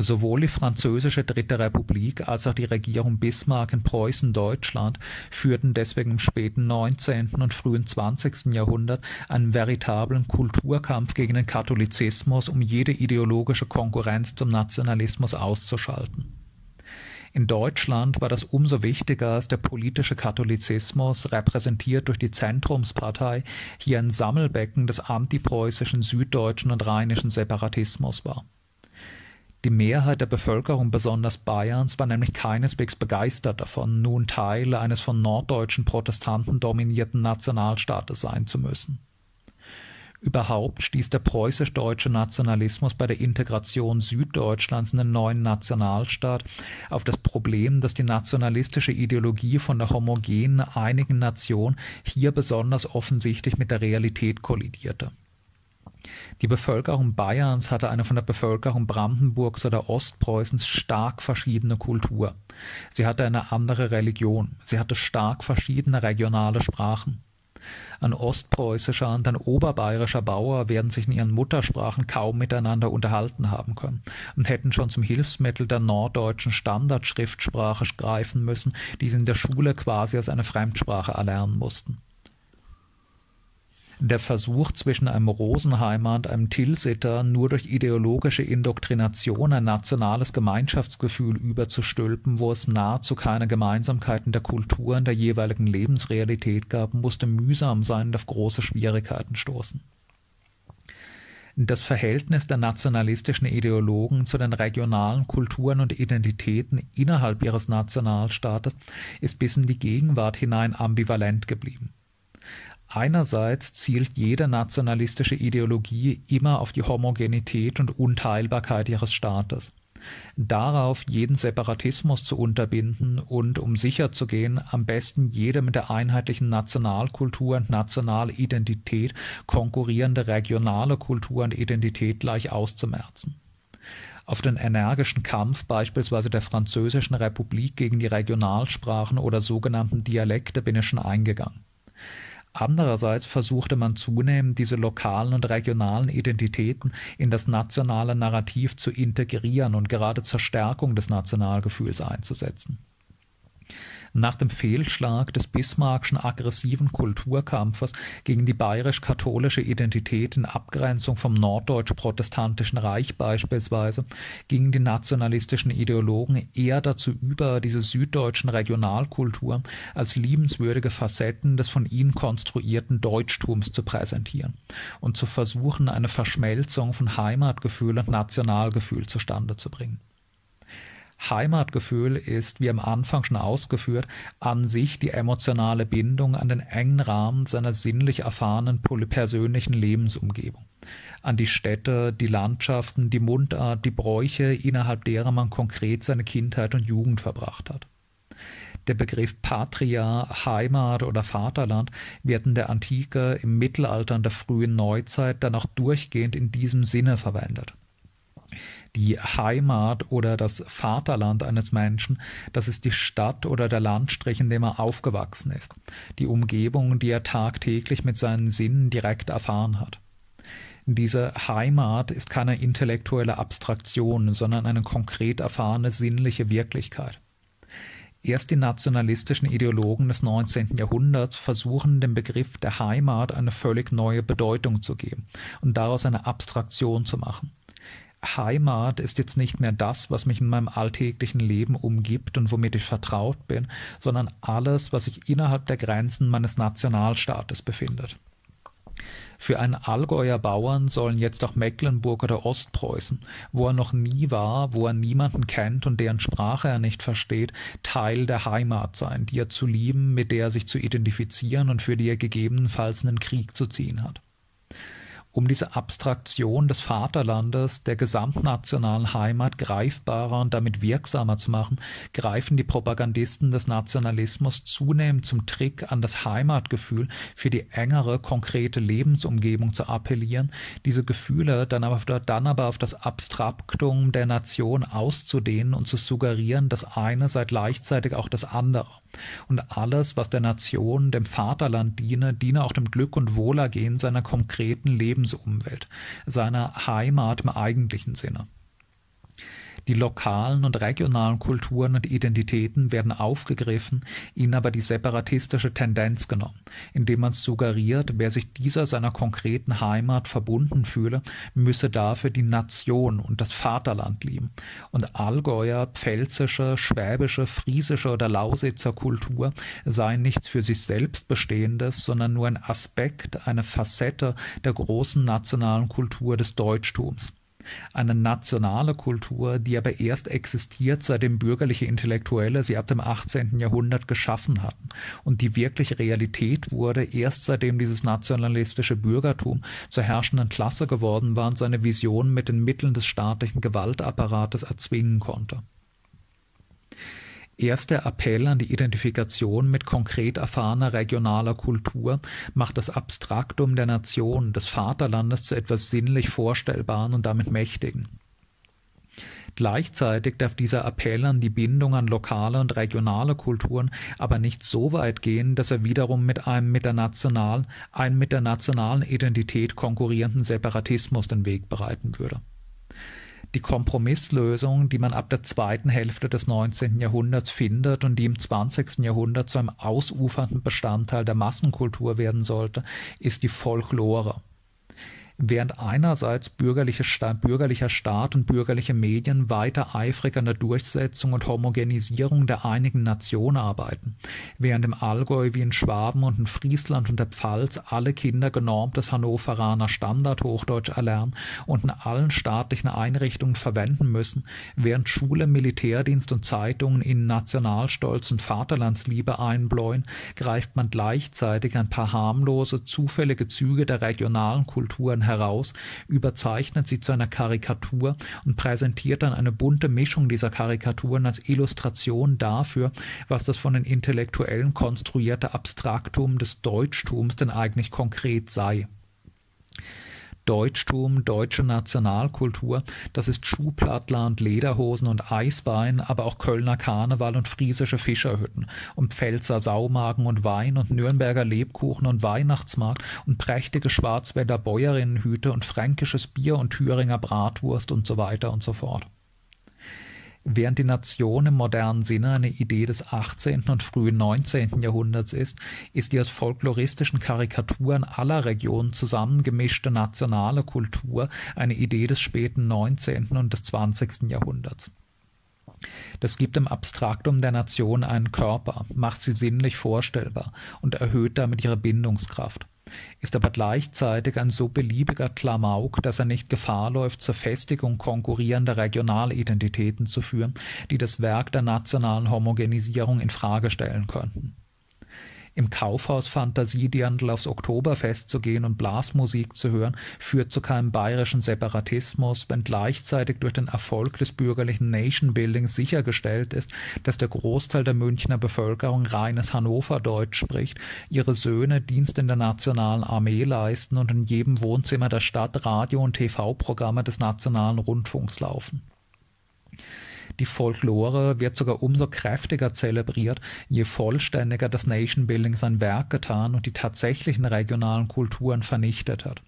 Sowohl die französische Dritte Republik als auch die Regierung Bismarck in Preußen-Deutschland führten deswegen im späten 19. und frühen 20. Jahrhundert einen veritablen Kulturkampf gegen den Katholizismus, um jede ideologische Konkurrenz zum Nationalismus auszuschalten. In Deutschland war das umso wichtiger, als der politische Katholizismus, repräsentiert durch die Zentrumspartei, hier ein Sammelbecken des antipreußischen süddeutschen und rheinischen Separatismus war. Die Mehrheit der Bevölkerung besonders Bayerns war nämlich keineswegs begeistert davon, nun Teil eines von norddeutschen Protestanten dominierten Nationalstaates sein zu müssen Überhaupt stieß der preußisch-deutsche Nationalismus bei der Integration Süddeutschlands in den neuen Nationalstaat auf das Problem, dass die nationalistische Ideologie von der homogenen, einigen Nation hier besonders offensichtlich mit der Realität kollidierte. Die Bevölkerung Bayerns hatte eine von der Bevölkerung Brandenburgs oder Ostpreußens stark verschiedene Kultur. Sie hatte eine andere Religion. Sie hatte stark verschiedene regionale Sprachen. Ein ostpreußischer und ein oberbayerischer Bauer werden sich in ihren Muttersprachen kaum miteinander unterhalten haben können und hätten schon zum Hilfsmittel der norddeutschen Standardschriftsprache greifen müssen, die sie in der Schule quasi als eine Fremdsprache erlernen mussten der Versuch, zwischen einem Rosenheimer und einem Tilsiter nur durch ideologische Indoktrination ein nationales Gemeinschaftsgefühl überzustülpen, wo es nahezu keine Gemeinsamkeiten der Kultur in der jeweiligen Lebensrealität gab, musste mühsam sein und auf große Schwierigkeiten stoßen. Das Verhältnis der nationalistischen Ideologen zu den regionalen Kulturen und Identitäten innerhalb ihres Nationalstaates ist bis in die Gegenwart hinein ambivalent geblieben. Einerseits zielt jede nationalistische Ideologie immer auf die Homogenität und Unteilbarkeit ihres Staates. Darauf jeden Separatismus zu unterbinden und, um sicherzugehen, am besten jede mit der einheitlichen Nationalkultur und Nationalidentität konkurrierende regionale Kultur und Identität gleich auszumerzen. Auf den energischen Kampf beispielsweise der Französischen Republik gegen die Regionalsprachen oder sogenannten Dialekte bin ich schon eingegangen. Andererseits versuchte man zunehmend, diese lokalen und regionalen Identitäten in das nationale Narrativ zu integrieren und gerade zur Stärkung des Nationalgefühls einzusetzen nach dem Fehlschlag des bismarckschen aggressiven Kulturkampfes gegen die bayerisch-katholische Identität in Abgrenzung vom norddeutsch-protestantischen Reich beispielsweise gingen die nationalistischen Ideologen eher dazu über, diese süddeutschen Regionalkulturen als liebenswürdige Facetten des von ihnen konstruierten Deutschtums zu präsentieren und zu versuchen, eine Verschmelzung von Heimatgefühl und Nationalgefühl zustande zu bringen Heimatgefühl ist, wie am Anfang schon ausgeführt, an sich die emotionale Bindung an den engen Rahmen seiner sinnlich erfahrenen persönlichen Lebensumgebung, an die Städte, die Landschaften, die Mundart, die Bräuche, innerhalb derer man konkret seine Kindheit und Jugend verbracht hat. Der Begriff Patria, Heimat oder Vaterland wird in der Antike, im Mittelalter und der frühen Neuzeit dann auch durchgehend in diesem Sinne verwendet die Heimat oder das Vaterland eines Menschen, das ist die Stadt oder der Landstrich, in dem er aufgewachsen ist, die Umgebung, die er tagtäglich mit seinen Sinnen direkt erfahren hat. Diese Heimat ist keine intellektuelle Abstraktion, sondern eine konkret erfahrene sinnliche Wirklichkeit. Erst die nationalistischen Ideologen des 19. Jahrhunderts versuchen, dem Begriff der Heimat eine völlig neue Bedeutung zu geben und daraus eine Abstraktion zu machen. Heimat ist jetzt nicht mehr das, was mich in meinem alltäglichen Leben umgibt und womit ich vertraut bin, sondern alles, was sich innerhalb der Grenzen meines Nationalstaates befindet. Für einen Allgäuer Bauern sollen jetzt auch Mecklenburg oder Ostpreußen, wo er noch nie war, wo er niemanden kennt und deren Sprache er nicht versteht, Teil der Heimat sein, die er zu lieben, mit der er sich zu identifizieren und für die er gegebenenfalls einen Krieg zu ziehen hat um diese Abstraktion des Vaterlandes, der gesamtnationalen Heimat greifbarer und damit wirksamer zu machen, greifen die Propagandisten des Nationalismus zunehmend zum Trick an das Heimatgefühl für die engere, konkrete Lebensumgebung zu appellieren, diese Gefühle dann aber, dann aber auf das Abstraktum der Nation auszudehnen und zu suggerieren, das eine sei gleichzeitig auch das andere. Und alles, was der Nation, dem Vaterland diene, diene auch dem Glück und Wohlergehen seiner konkreten Lebensumwelt, seiner Heimat im eigentlichen Sinne. Die lokalen und regionalen Kulturen und Identitäten werden aufgegriffen, ihnen aber die separatistische Tendenz genommen, indem man suggeriert, wer sich dieser seiner konkreten Heimat verbunden fühle, müsse dafür die Nation und das Vaterland lieben. Und Allgäuer, pfälzische, schwäbische, friesische oder Lausitzer Kultur seien nichts für sich selbst Bestehendes, sondern nur ein Aspekt, eine Facette der großen nationalen Kultur des Deutschtums. Eine nationale Kultur, die aber erst existiert, seitdem bürgerliche Intellektuelle sie ab dem 18. Jahrhundert geschaffen hatten und die wirklich Realität wurde, erst seitdem dieses nationalistische Bürgertum zur herrschenden Klasse geworden war und seine Vision mit den Mitteln des staatlichen Gewaltapparates erzwingen konnte. Erster Appell an die Identifikation mit konkret erfahrener regionaler Kultur macht das Abstraktum der Nation, des Vaterlandes zu etwas sinnlich Vorstellbaren und damit Mächtigen. Gleichzeitig darf dieser Appell an die Bindung an lokale und regionale Kulturen aber nicht so weit gehen, dass er wiederum mit einem mit der nationalen, einem mit der nationalen Identität konkurrierenden Separatismus den Weg bereiten würde die Kompromisslösung, die man ab der zweiten Hälfte des 19. Jahrhunderts findet und die im 20. Jahrhundert zu einem ausufernden Bestandteil der Massenkultur werden sollte, ist die Folklore. Während einerseits bürgerliche bürgerlicher Staat und bürgerliche Medien weiter eifrig an der Durchsetzung und Homogenisierung der einigen Nation arbeiten, während im Allgäu wie in Schwaben und in Friesland und der Pfalz alle Kinder genormtes Hannoveraner Standardhochdeutsch erlernen und in allen staatlichen Einrichtungen verwenden müssen, während Schule, Militärdienst und Zeitungen ihnen Nationalstolz und Vaterlandsliebe einbläuen, greift man gleichzeitig ein paar harmlose, zufällige Züge der regionalen Kulturen heraus, überzeichnet sie zu einer Karikatur und präsentiert dann eine bunte Mischung dieser Karikaturen als Illustration dafür, was das von den Intellektuellen konstruierte Abstraktum des Deutschtums denn eigentlich konkret sei. Deutschtum, deutsche Nationalkultur, das ist Schuhplattler und Lederhosen und Eisbein, aber auch Kölner Karneval und friesische Fischerhütten und Pfälzer Saumagen und Wein und Nürnberger Lebkuchen und Weihnachtsmarkt und prächtige Schwarzwälder Bäuerinnenhüte und fränkisches Bier und Thüringer Bratwurst und so weiter und so fort. Während die Nation im modernen Sinne eine Idee des 18. und frühen 19. Jahrhunderts ist, ist die aus folkloristischen Karikaturen aller Regionen zusammengemischte nationale Kultur eine Idee des späten 19. und des 20. Jahrhunderts. Das gibt dem Abstraktum der Nation einen Körper, macht sie sinnlich vorstellbar und erhöht damit ihre Bindungskraft ist aber gleichzeitig ein so beliebiger Klamauk, dass er nicht Gefahr läuft, zur Festigung konkurrierender Regionalidentitäten zu führen, die das Werk der nationalen Homogenisierung in Frage stellen könnten im Kaufhaus Fantasiedirndl aufs Oktoberfest zu gehen und Blasmusik zu hören, führt zu keinem bayerischen Separatismus, wenn gleichzeitig durch den Erfolg des bürgerlichen Nation-Buildings sichergestellt ist, dass der Großteil der Münchner Bevölkerung reines Hannoverdeutsch spricht, ihre Söhne Dienst in der nationalen Armee leisten und in jedem Wohnzimmer der Stadt Radio- und TV-Programme des nationalen Rundfunks laufen. Die Folklore wird sogar umso kräftiger zelebriert, je vollständiger das Nation-Building sein Werk getan und die tatsächlichen regionalen Kulturen vernichtet hat.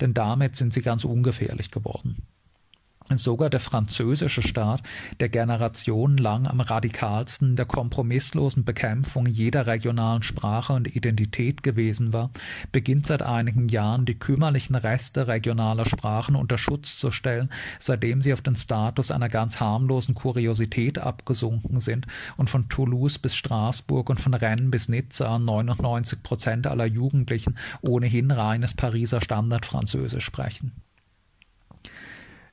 Denn damit sind sie ganz ungefährlich geworden. Sogar der französische Staat, der generationenlang am radikalsten der kompromisslosen Bekämpfung jeder regionalen Sprache und Identität gewesen war, beginnt seit einigen Jahren die kümmerlichen Reste regionaler Sprachen unter Schutz zu stellen, seitdem sie auf den Status einer ganz harmlosen Kuriosität abgesunken sind und von Toulouse bis Straßburg und von Rennes bis Nizza 99 Prozent aller Jugendlichen ohnehin reines Pariser Standardfranzösisch sprechen.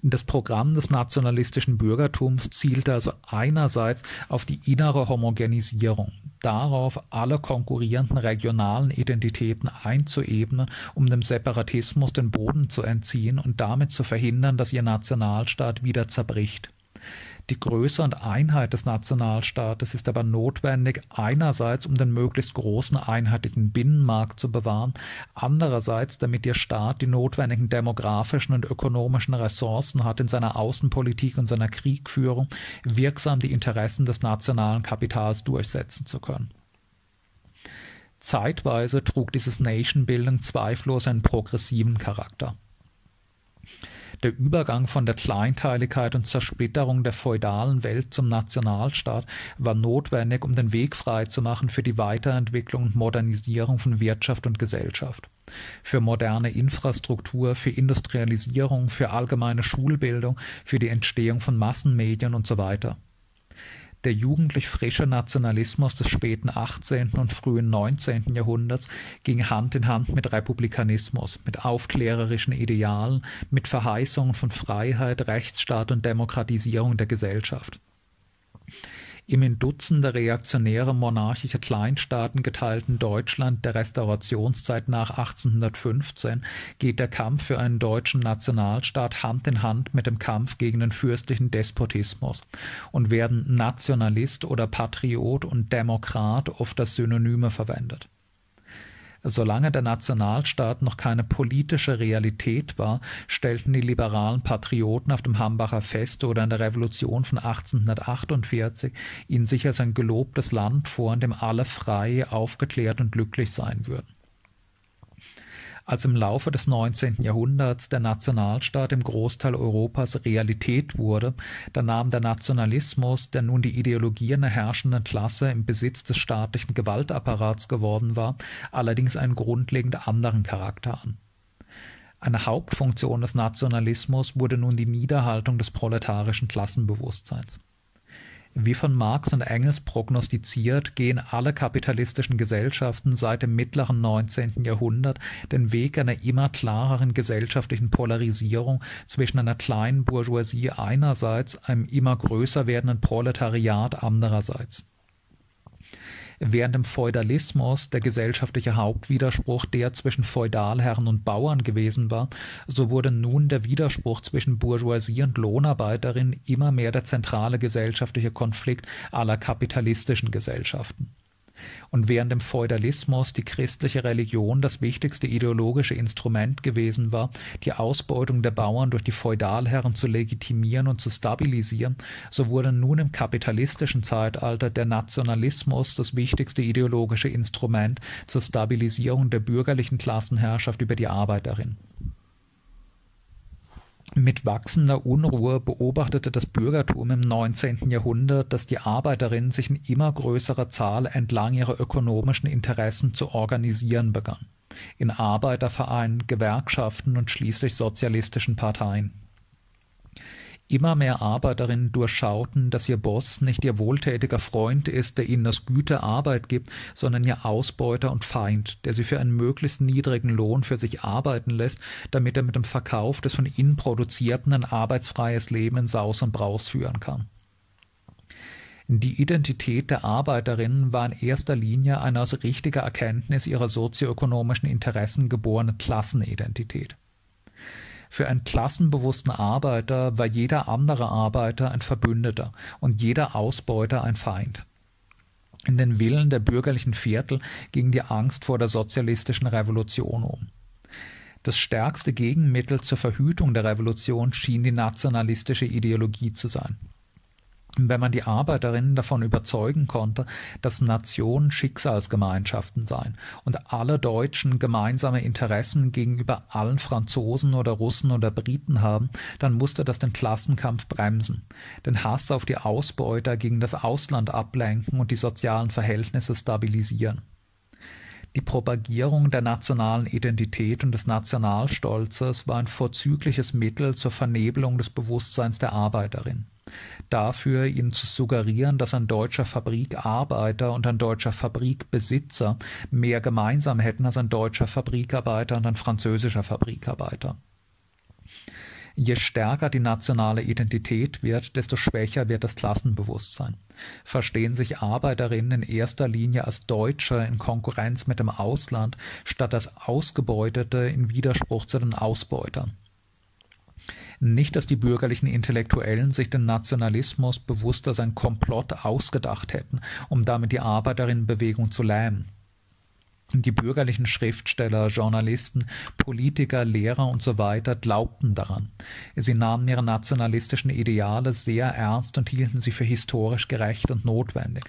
Das Programm des nationalistischen Bürgertums zielte also einerseits auf die innere Homogenisierung, darauf, alle konkurrierenden regionalen Identitäten einzuebnen, um dem Separatismus den Boden zu entziehen und damit zu verhindern, dass ihr Nationalstaat wieder zerbricht. Die Größe und Einheit des Nationalstaates ist aber notwendig, einerseits um den möglichst großen einheitlichen Binnenmarkt zu bewahren, andererseits damit ihr Staat die notwendigen demografischen und ökonomischen Ressourcen hat, in seiner Außenpolitik und seiner Kriegführung wirksam die Interessen des nationalen Kapitals durchsetzen zu können. Zeitweise trug dieses Nation-Building zweifellos einen progressiven Charakter. Der Übergang von der Kleinteiligkeit und Zersplitterung der feudalen Welt zum Nationalstaat war notwendig, um den Weg frei zu machen für die Weiterentwicklung und Modernisierung von Wirtschaft und Gesellschaft, für moderne Infrastruktur, für Industrialisierung, für allgemeine Schulbildung, für die Entstehung von Massenmedien und so weiter. Der jugendlich frische Nationalismus des späten 18. und frühen 19. Jahrhunderts ging Hand in Hand mit Republikanismus, mit aufklärerischen Idealen, mit Verheißungen von Freiheit, Rechtsstaat und Demokratisierung der Gesellschaft. Im in Dutzende reaktionäre monarchische Kleinstaaten geteilten Deutschland der Restaurationszeit nach 1815 geht der Kampf für einen deutschen Nationalstaat Hand in Hand mit dem Kampf gegen den fürstlichen Despotismus und werden Nationalist oder Patriot und Demokrat oft als Synonyme verwendet Solange der Nationalstaat noch keine politische Realität war, stellten die liberalen Patrioten auf dem Hambacher Fest oder in der Revolution von 1848 ihn sich als ein gelobtes Land vor, in dem alle frei, aufgeklärt und glücklich sein würden als im Laufe des 19. Jahrhunderts der Nationalstaat im Großteil Europas Realität wurde, da nahm der Nationalismus, der nun die Ideologie einer herrschenden Klasse im Besitz des staatlichen Gewaltapparats geworden war, allerdings einen grundlegend anderen Charakter an. Eine Hauptfunktion des Nationalismus wurde nun die Niederhaltung des proletarischen Klassenbewusstseins wie von Marx und Engels prognostiziert, gehen alle kapitalistischen Gesellschaften seit dem mittleren 19. Jahrhundert den Weg einer immer klareren gesellschaftlichen Polarisierung zwischen einer kleinen Bourgeoisie einerseits, einem immer größer werdenden Proletariat andererseits während im Feudalismus der gesellschaftliche Hauptwiderspruch der zwischen Feudalherren und Bauern gewesen war, so wurde nun der Widerspruch zwischen Bourgeoisie und Lohnarbeiterin immer mehr der zentrale gesellschaftliche Konflikt aller kapitalistischen Gesellschaften und während im Feudalismus die christliche Religion das wichtigste ideologische Instrument gewesen war, die Ausbeutung der Bauern durch die Feudalherren zu legitimieren und zu stabilisieren, so wurde nun im kapitalistischen Zeitalter der Nationalismus das wichtigste ideologische Instrument zur Stabilisierung der bürgerlichen Klassenherrschaft über die Arbeiterin mit wachsender Unruhe beobachtete das Bürgertum im 19. Jahrhundert, dass die Arbeiterinnen sich in immer größerer Zahl entlang ihrer ökonomischen Interessen zu organisieren begann, in Arbeitervereinen, Gewerkschaften und schließlich sozialistischen Parteien Immer mehr Arbeiterinnen durchschauten, dass ihr Boss nicht ihr wohltätiger Freund ist, der ihnen das Güte Arbeit gibt, sondern ihr Ausbeuter und Feind, der sie für einen möglichst niedrigen Lohn für sich arbeiten lässt, damit er mit dem Verkauf des von ihnen produzierten ein arbeitsfreies Leben in Saus und Braus führen kann. Die Identität der Arbeiterinnen war in erster Linie eine aus richtiger Erkenntnis ihrer sozioökonomischen Interessen geborene Klassenidentität. Für einen klassenbewussten Arbeiter war jeder andere Arbeiter ein Verbündeter und jeder Ausbeuter ein Feind. In den Villen der bürgerlichen Viertel ging die Angst vor der sozialistischen Revolution um. Das stärkste Gegenmittel zur Verhütung der Revolution schien die nationalistische Ideologie zu sein wenn man die Arbeiterinnen davon überzeugen konnte, dass Nationen Schicksalsgemeinschaften seien und alle Deutschen gemeinsame Interessen gegenüber allen Franzosen oder Russen oder Briten haben, dann musste das den Klassenkampf bremsen, den Hass auf die Ausbeuter gegen das Ausland ablenken und die sozialen Verhältnisse stabilisieren. Die Propagierung der nationalen Identität und des Nationalstolzes war ein vorzügliches Mittel zur Vernebelung des Bewusstseins der Arbeiterin dafür, ihnen zu suggerieren, dass ein deutscher Fabrikarbeiter und ein deutscher Fabrikbesitzer mehr gemeinsam hätten als ein deutscher Fabrikarbeiter und ein französischer Fabrikarbeiter. Je stärker die nationale Identität wird, desto schwächer wird das Klassenbewusstsein. Verstehen sich Arbeiterinnen in erster Linie als Deutsche in Konkurrenz mit dem Ausland, statt als Ausgebeutete in Widerspruch zu den Ausbeutern. Nicht, dass die bürgerlichen Intellektuellen sich den Nationalismus bewusst als ein Komplott ausgedacht hätten, um damit die Arbeiterinnenbewegung zu lähmen. Die bürgerlichen Schriftsteller, Journalisten, Politiker, Lehrer und so weiter glaubten daran. Sie nahmen ihre nationalistischen Ideale sehr ernst und hielten sie für historisch gerecht und notwendig,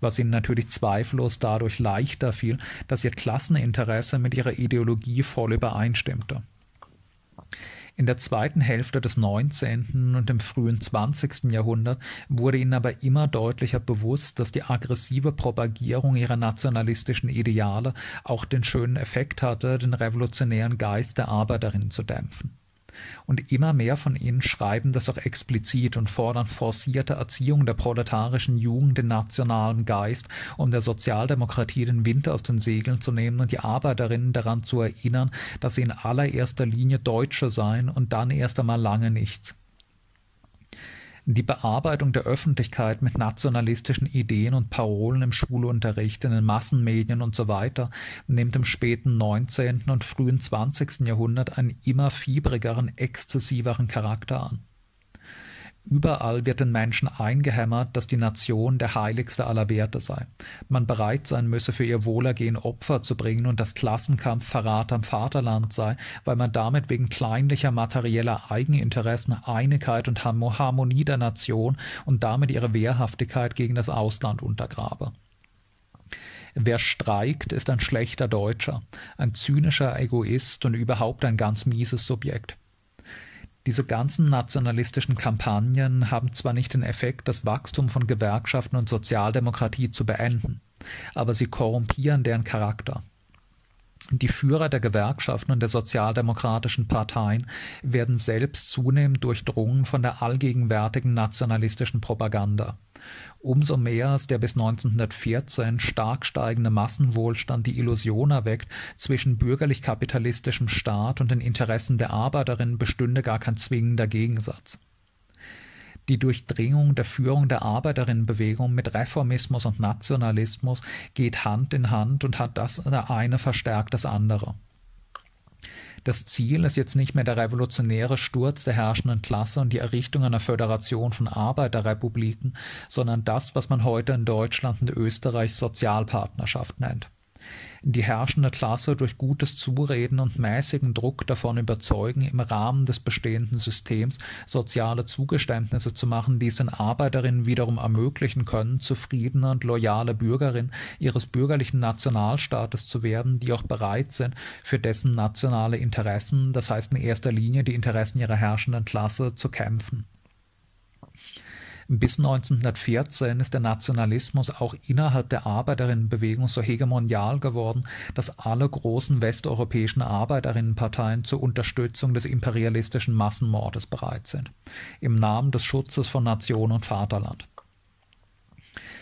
was ihnen natürlich zweifellos dadurch leichter fiel, dass ihr Klasseninteresse mit ihrer Ideologie voll übereinstimmte. In der zweiten Hälfte des 19. und im frühen 20. Jahrhundert wurde ihnen aber immer deutlicher bewusst, dass die aggressive Propagierung ihrer nationalistischen Ideale auch den schönen Effekt hatte, den revolutionären Geist der Arbeiterinnen zu dämpfen. Und immer mehr von ihnen schreiben das auch explizit und fordern forcierte Erziehung der proletarischen Jugend in nationalem Geist, um der Sozialdemokratie den Wind aus den Segeln zu nehmen und die Arbeiterinnen daran zu erinnern, dass sie in allererster Linie Deutsche seien und dann erst einmal lange nichts. Die Bearbeitung der Öffentlichkeit mit nationalistischen Ideen und Parolen im Schulunterricht, in den Massenmedien und so weiter nimmt im späten 19. und frühen 20. Jahrhundert einen immer fiebrigeren, exzessiveren Charakter an. Überall wird den Menschen eingehämmert, dass die Nation der heiligste aller Werte sei, man bereit sein müsse, für ihr Wohlergehen Opfer zu bringen und dass Klassenkampf Verrat am Vaterland sei, weil man damit wegen kleinlicher materieller Eigeninteressen Einigkeit und Harmonie der Nation und damit ihre Wehrhaftigkeit gegen das Ausland untergrabe. Wer streikt, ist ein schlechter Deutscher, ein zynischer Egoist und überhaupt ein ganz mieses Subjekt. Diese ganzen nationalistischen Kampagnen haben zwar nicht den Effekt, das Wachstum von Gewerkschaften und Sozialdemokratie zu beenden, aber sie korrumpieren deren Charakter. Die Führer der Gewerkschaften und der sozialdemokratischen Parteien werden selbst zunehmend durchdrungen von der allgegenwärtigen nationalistischen Propaganda. Umso mehr als der bis 1914 stark steigende Massenwohlstand die Illusion erweckt, zwischen bürgerlich-kapitalistischem Staat und den Interessen der Arbeiterinnen bestünde gar kein zwingender Gegensatz. Die Durchdringung der Führung der Arbeiterinnenbewegung mit Reformismus und Nationalismus geht Hand in Hand und hat das eine verstärkt das andere. Das Ziel ist jetzt nicht mehr der revolutionäre Sturz der herrschenden Klasse und die Errichtung einer Föderation von Arbeiterrepubliken, sondern das, was man heute in Deutschland und Österreich Sozialpartnerschaft nennt die herrschende Klasse durch gutes Zureden und mäßigen Druck davon überzeugen, im Rahmen des bestehenden Systems soziale Zugeständnisse zu machen, die es den Arbeiterinnen wiederum ermöglichen können, zufriedene und loyale Bürgerin ihres bürgerlichen Nationalstaates zu werden, die auch bereit sind, für dessen nationale Interessen, das heißt in erster Linie die Interessen ihrer herrschenden Klasse, zu kämpfen. Bis 1914 ist der Nationalismus auch innerhalb der Arbeiterinnenbewegung so hegemonial geworden, dass alle großen westeuropäischen Arbeiterinnenparteien zur Unterstützung des imperialistischen Massenmordes bereit sind, im Namen des Schutzes von Nation und Vaterland.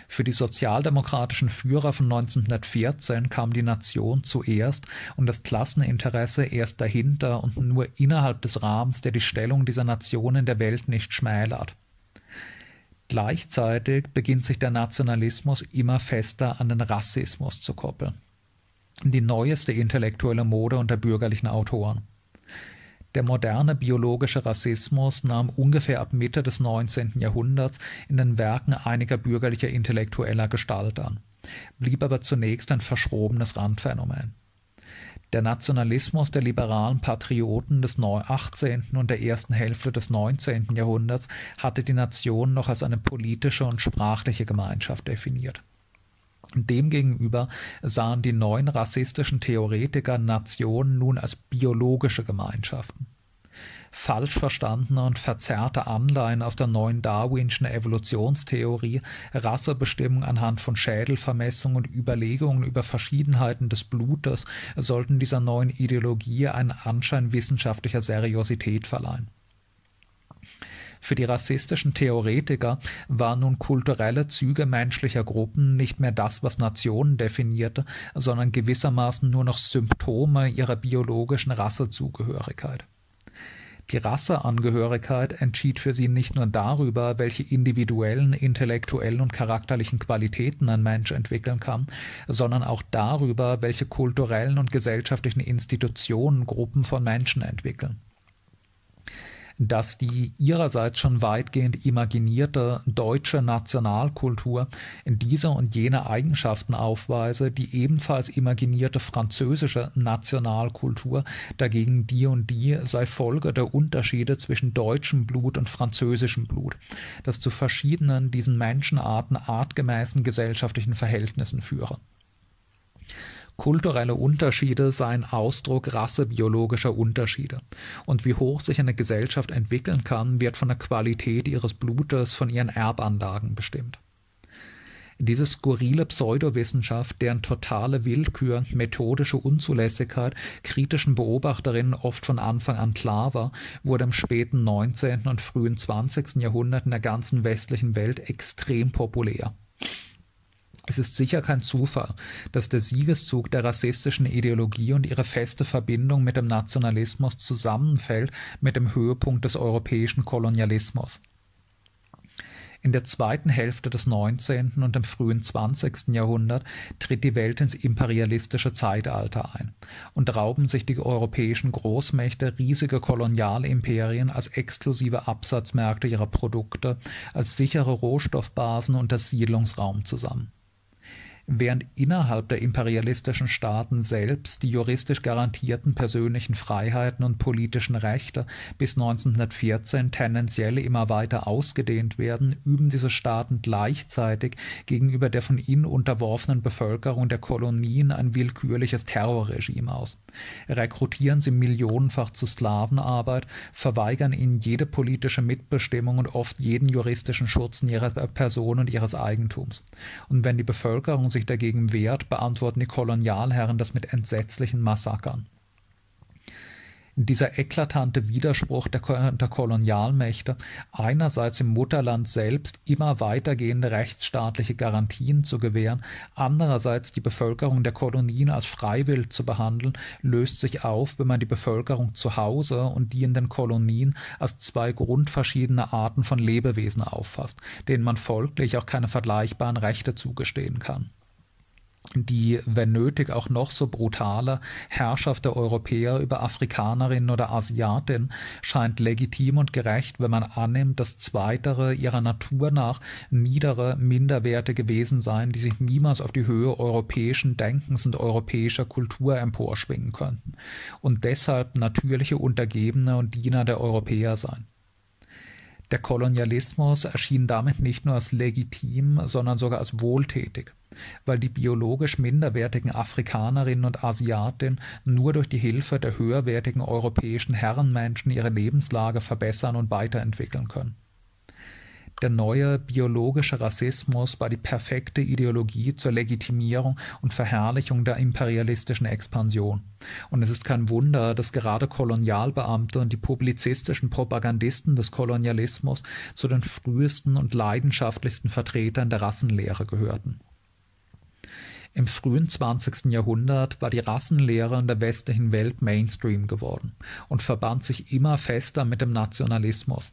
Für die sozialdemokratischen Führer von 1914 kam die Nation zuerst und das Klasseninteresse erst dahinter und nur innerhalb des Rahmens, der die Stellung dieser Nation in der Welt nicht schmälert. Gleichzeitig beginnt sich der Nationalismus immer fester an den Rassismus zu koppeln. Die neueste intellektuelle Mode unter bürgerlichen Autoren. Der moderne biologische Rassismus nahm ungefähr ab Mitte des 19. Jahrhunderts in den Werken einiger bürgerlicher Intellektueller Gestalt an, blieb aber zunächst ein verschrobenes Randphänomen. Der Nationalismus der liberalen Patrioten des 18. und der ersten Hälfte des 19. Jahrhunderts hatte die Nation noch als eine politische und sprachliche Gemeinschaft definiert. Demgegenüber sahen die neuen rassistischen Theoretiker Nationen nun als biologische Gemeinschaften falsch verstandene und verzerrte Anleihen aus der neuen Darwinschen Evolutionstheorie, Rassebestimmung anhand von Schädelvermessung und Überlegungen über Verschiedenheiten des Blutes sollten dieser neuen Ideologie einen Anschein wissenschaftlicher Seriosität verleihen. Für die rassistischen Theoretiker waren nun kulturelle Züge menschlicher Gruppen nicht mehr das, was Nationen definierte, sondern gewissermaßen nur noch Symptome ihrer biologischen Rassezugehörigkeit. Die Rasseangehörigkeit entschied für sie nicht nur darüber, welche individuellen, intellektuellen und charakterlichen Qualitäten ein Mensch entwickeln kann, sondern auch darüber, welche kulturellen und gesellschaftlichen Institutionen Gruppen von Menschen entwickeln dass die ihrerseits schon weitgehend imaginierte deutsche Nationalkultur in diese und jene Eigenschaften aufweise, die ebenfalls imaginierte französische Nationalkultur dagegen die und die sei Folge der Unterschiede zwischen deutschem Blut und französischem Blut, das zu verschiedenen diesen Menschenarten artgemäßen gesellschaftlichen Verhältnissen führe. Kulturelle Unterschiede seien Ausdruck rassebiologischer Unterschiede, und wie hoch sich eine Gesellschaft entwickeln kann, wird von der Qualität ihres Blutes, von ihren Erbanlagen bestimmt. Diese skurrile Pseudowissenschaft, deren totale Willkür, methodische Unzulässigkeit kritischen Beobachterinnen oft von Anfang an klar war, wurde im späten 19. und frühen 20. Jahrhundert in der ganzen westlichen Welt extrem populär. Es ist sicher kein Zufall, dass der Siegeszug der rassistischen Ideologie und ihre feste Verbindung mit dem Nationalismus zusammenfällt mit dem Höhepunkt des europäischen Kolonialismus. In der zweiten Hälfte des 19. und im frühen 20. Jahrhundert tritt die Welt ins imperialistische Zeitalter ein und rauben sich die europäischen Großmächte riesige Kolonialimperien als exklusive Absatzmärkte ihrer Produkte, als sichere Rohstoffbasen und als Siedlungsraum zusammen während innerhalb der imperialistischen Staaten selbst die juristisch garantierten persönlichen Freiheiten und politischen Rechte bis 1914 tendenziell immer weiter ausgedehnt werden, üben diese Staaten gleichzeitig gegenüber der von ihnen unterworfenen Bevölkerung der Kolonien ein willkürliches Terrorregime aus. Rekrutieren sie millionenfach zu Sklavenarbeit, verweigern ihnen jede politische Mitbestimmung und oft jeden juristischen Schutz ihrer Person und ihres Eigentums. Und wenn die Bevölkerung sich sich dagegen wehrt, beantworten die Kolonialherren das mit entsetzlichen Massakern. Dieser eklatante Widerspruch der, der, Kolonialmächte, einerseits im Mutterland selbst immer weitergehende rechtsstaatliche Garantien zu gewähren, andererseits die Bevölkerung der Kolonien als freiwillig zu behandeln, löst sich auf, wenn man die Bevölkerung zu Hause und die in den Kolonien als zwei grundverschiedene Arten von Lebewesen auffasst, denen man folglich auch keine vergleichbaren Rechte zugestehen kann die, wenn nötig, auch noch so brutale Herrschaft der Europäer über Afrikanerinnen oder Asiatinnen scheint legitim und gerecht, wenn man annimmt, dass zweitere ihrer Natur nach niedere, minderwerte Wesen seien, die sich niemals auf die Höhe europäischen Denkens und europäischer Kultur emporschwingen könnten und deshalb natürliche Untergebene und Diener der Europäer seien. Der Kolonialismus erschien damit nicht nur als legitim, sondern sogar als wohltätig weil die biologisch minderwertigen Afrikanerinnen und Asiatinnen nur durch die Hilfe der höherwertigen europäischen Herrenmenschen ihre Lebenslage verbessern und weiterentwickeln können. Der neue biologische Rassismus war die perfekte Ideologie zur Legitimierung und Verherrlichung der imperialistischen Expansion. Und es ist kein Wunder, dass gerade Kolonialbeamte und die publizistischen Propagandisten des Kolonialismus zu den frühesten und leidenschaftlichsten Vertretern der Rassenlehre gehörten. Im frühen 20. Jahrhundert war die Rassenlehre in der westlichen Welt Mainstream geworden und verband sich immer fester mit dem Nationalismus.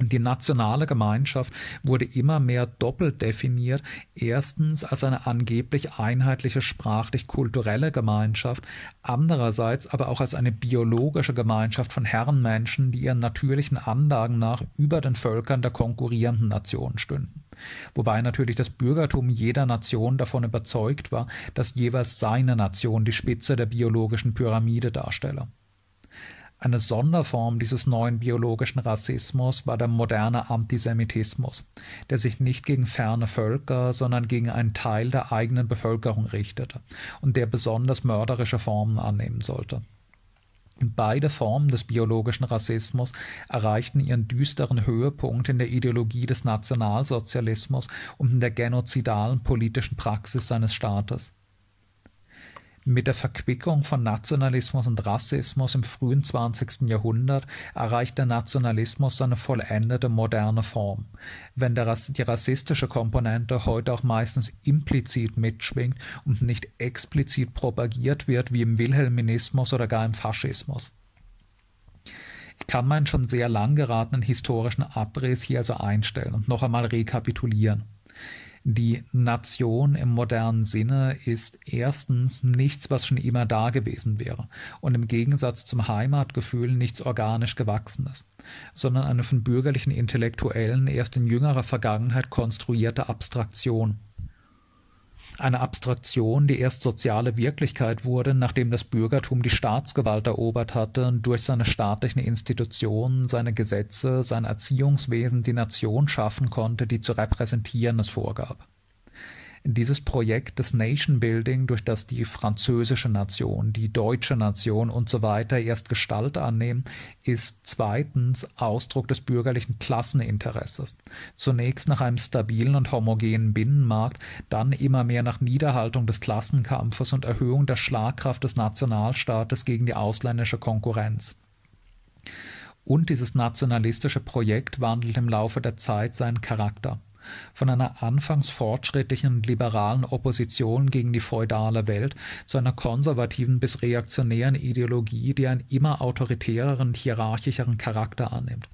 Die nationale Gemeinschaft wurde immer mehr doppelt definiert, erstens als eine angeblich einheitliche sprachlich-kulturelle Gemeinschaft, andererseits aber auch als eine biologische Gemeinschaft von Herrenmenschen, die ihren natürlichen Anlagen nach über den Völkern der konkurrierenden Nationen stünden. Wobei natürlich das Bürgertum jeder Nation davon überzeugt war, dass jeweils seine Nation die Spitze der biologischen Pyramide darstelle. Eine Sonderform dieses neuen biologischen Rassismus war der moderne Antisemitismus, der sich nicht gegen ferne Völker, sondern gegen einen Teil der eigenen Bevölkerung richtete und der besonders mörderische Formen annehmen sollte. Beide Formen des biologischen Rassismus erreichten ihren düsteren Höhepunkt in der Ideologie des Nationalsozialismus und in der genozidalen politischen Praxis seines Staates. Mit der Verquickung von Nationalismus und Rassismus im frühen 20. Jahrhundert erreicht der Nationalismus seine vollendete moderne Form. Wenn die rassistische Komponente heute auch meistens implizit mitschwingt und nicht explizit propagiert wird wie im Wilhelminismus oder gar im Faschismus. Ich kann meinen schon sehr lang geratenen historischen Abriss hier also einstellen und noch einmal rekapitulieren. Die Nation im modernen Sinne ist erstens nichts, was schon immer da gewesen wäre und im Gegensatz zum Heimatgefühl nichts organisch Gewachsenes, sondern eine von bürgerlichen Intellektuellen erst in jüngerer Vergangenheit konstruierte Abstraktion eine Abstraktion, die erst soziale Wirklichkeit wurde, nachdem das Bürgertum die Staatsgewalt erobert hatte und durch seine staatlichen Institutionen, seine Gesetze, sein Erziehungswesen die Nation schaffen konnte, die zu repräsentieren es vorgab. Dieses Projekt des Nation Building, durch das die französische Nation, die deutsche Nation und so weiter erst Gestalt annehmen, ist zweitens Ausdruck des bürgerlichen Klasseninteresses. Zunächst nach einem stabilen und homogenen Binnenmarkt, dann immer mehr nach Niederhaltung des Klassenkampfes und Erhöhung der Schlagkraft des Nationalstaates gegen die ausländische Konkurrenz. Und dieses nationalistische Projekt wandelt im Laufe der Zeit seinen Charakter von einer anfangs fortschrittlichen liberalen Opposition gegen die feudale Welt zu einer konservativen bis reaktionären Ideologie, die einen immer autoritäreren hierarchischeren Charakter annimmt.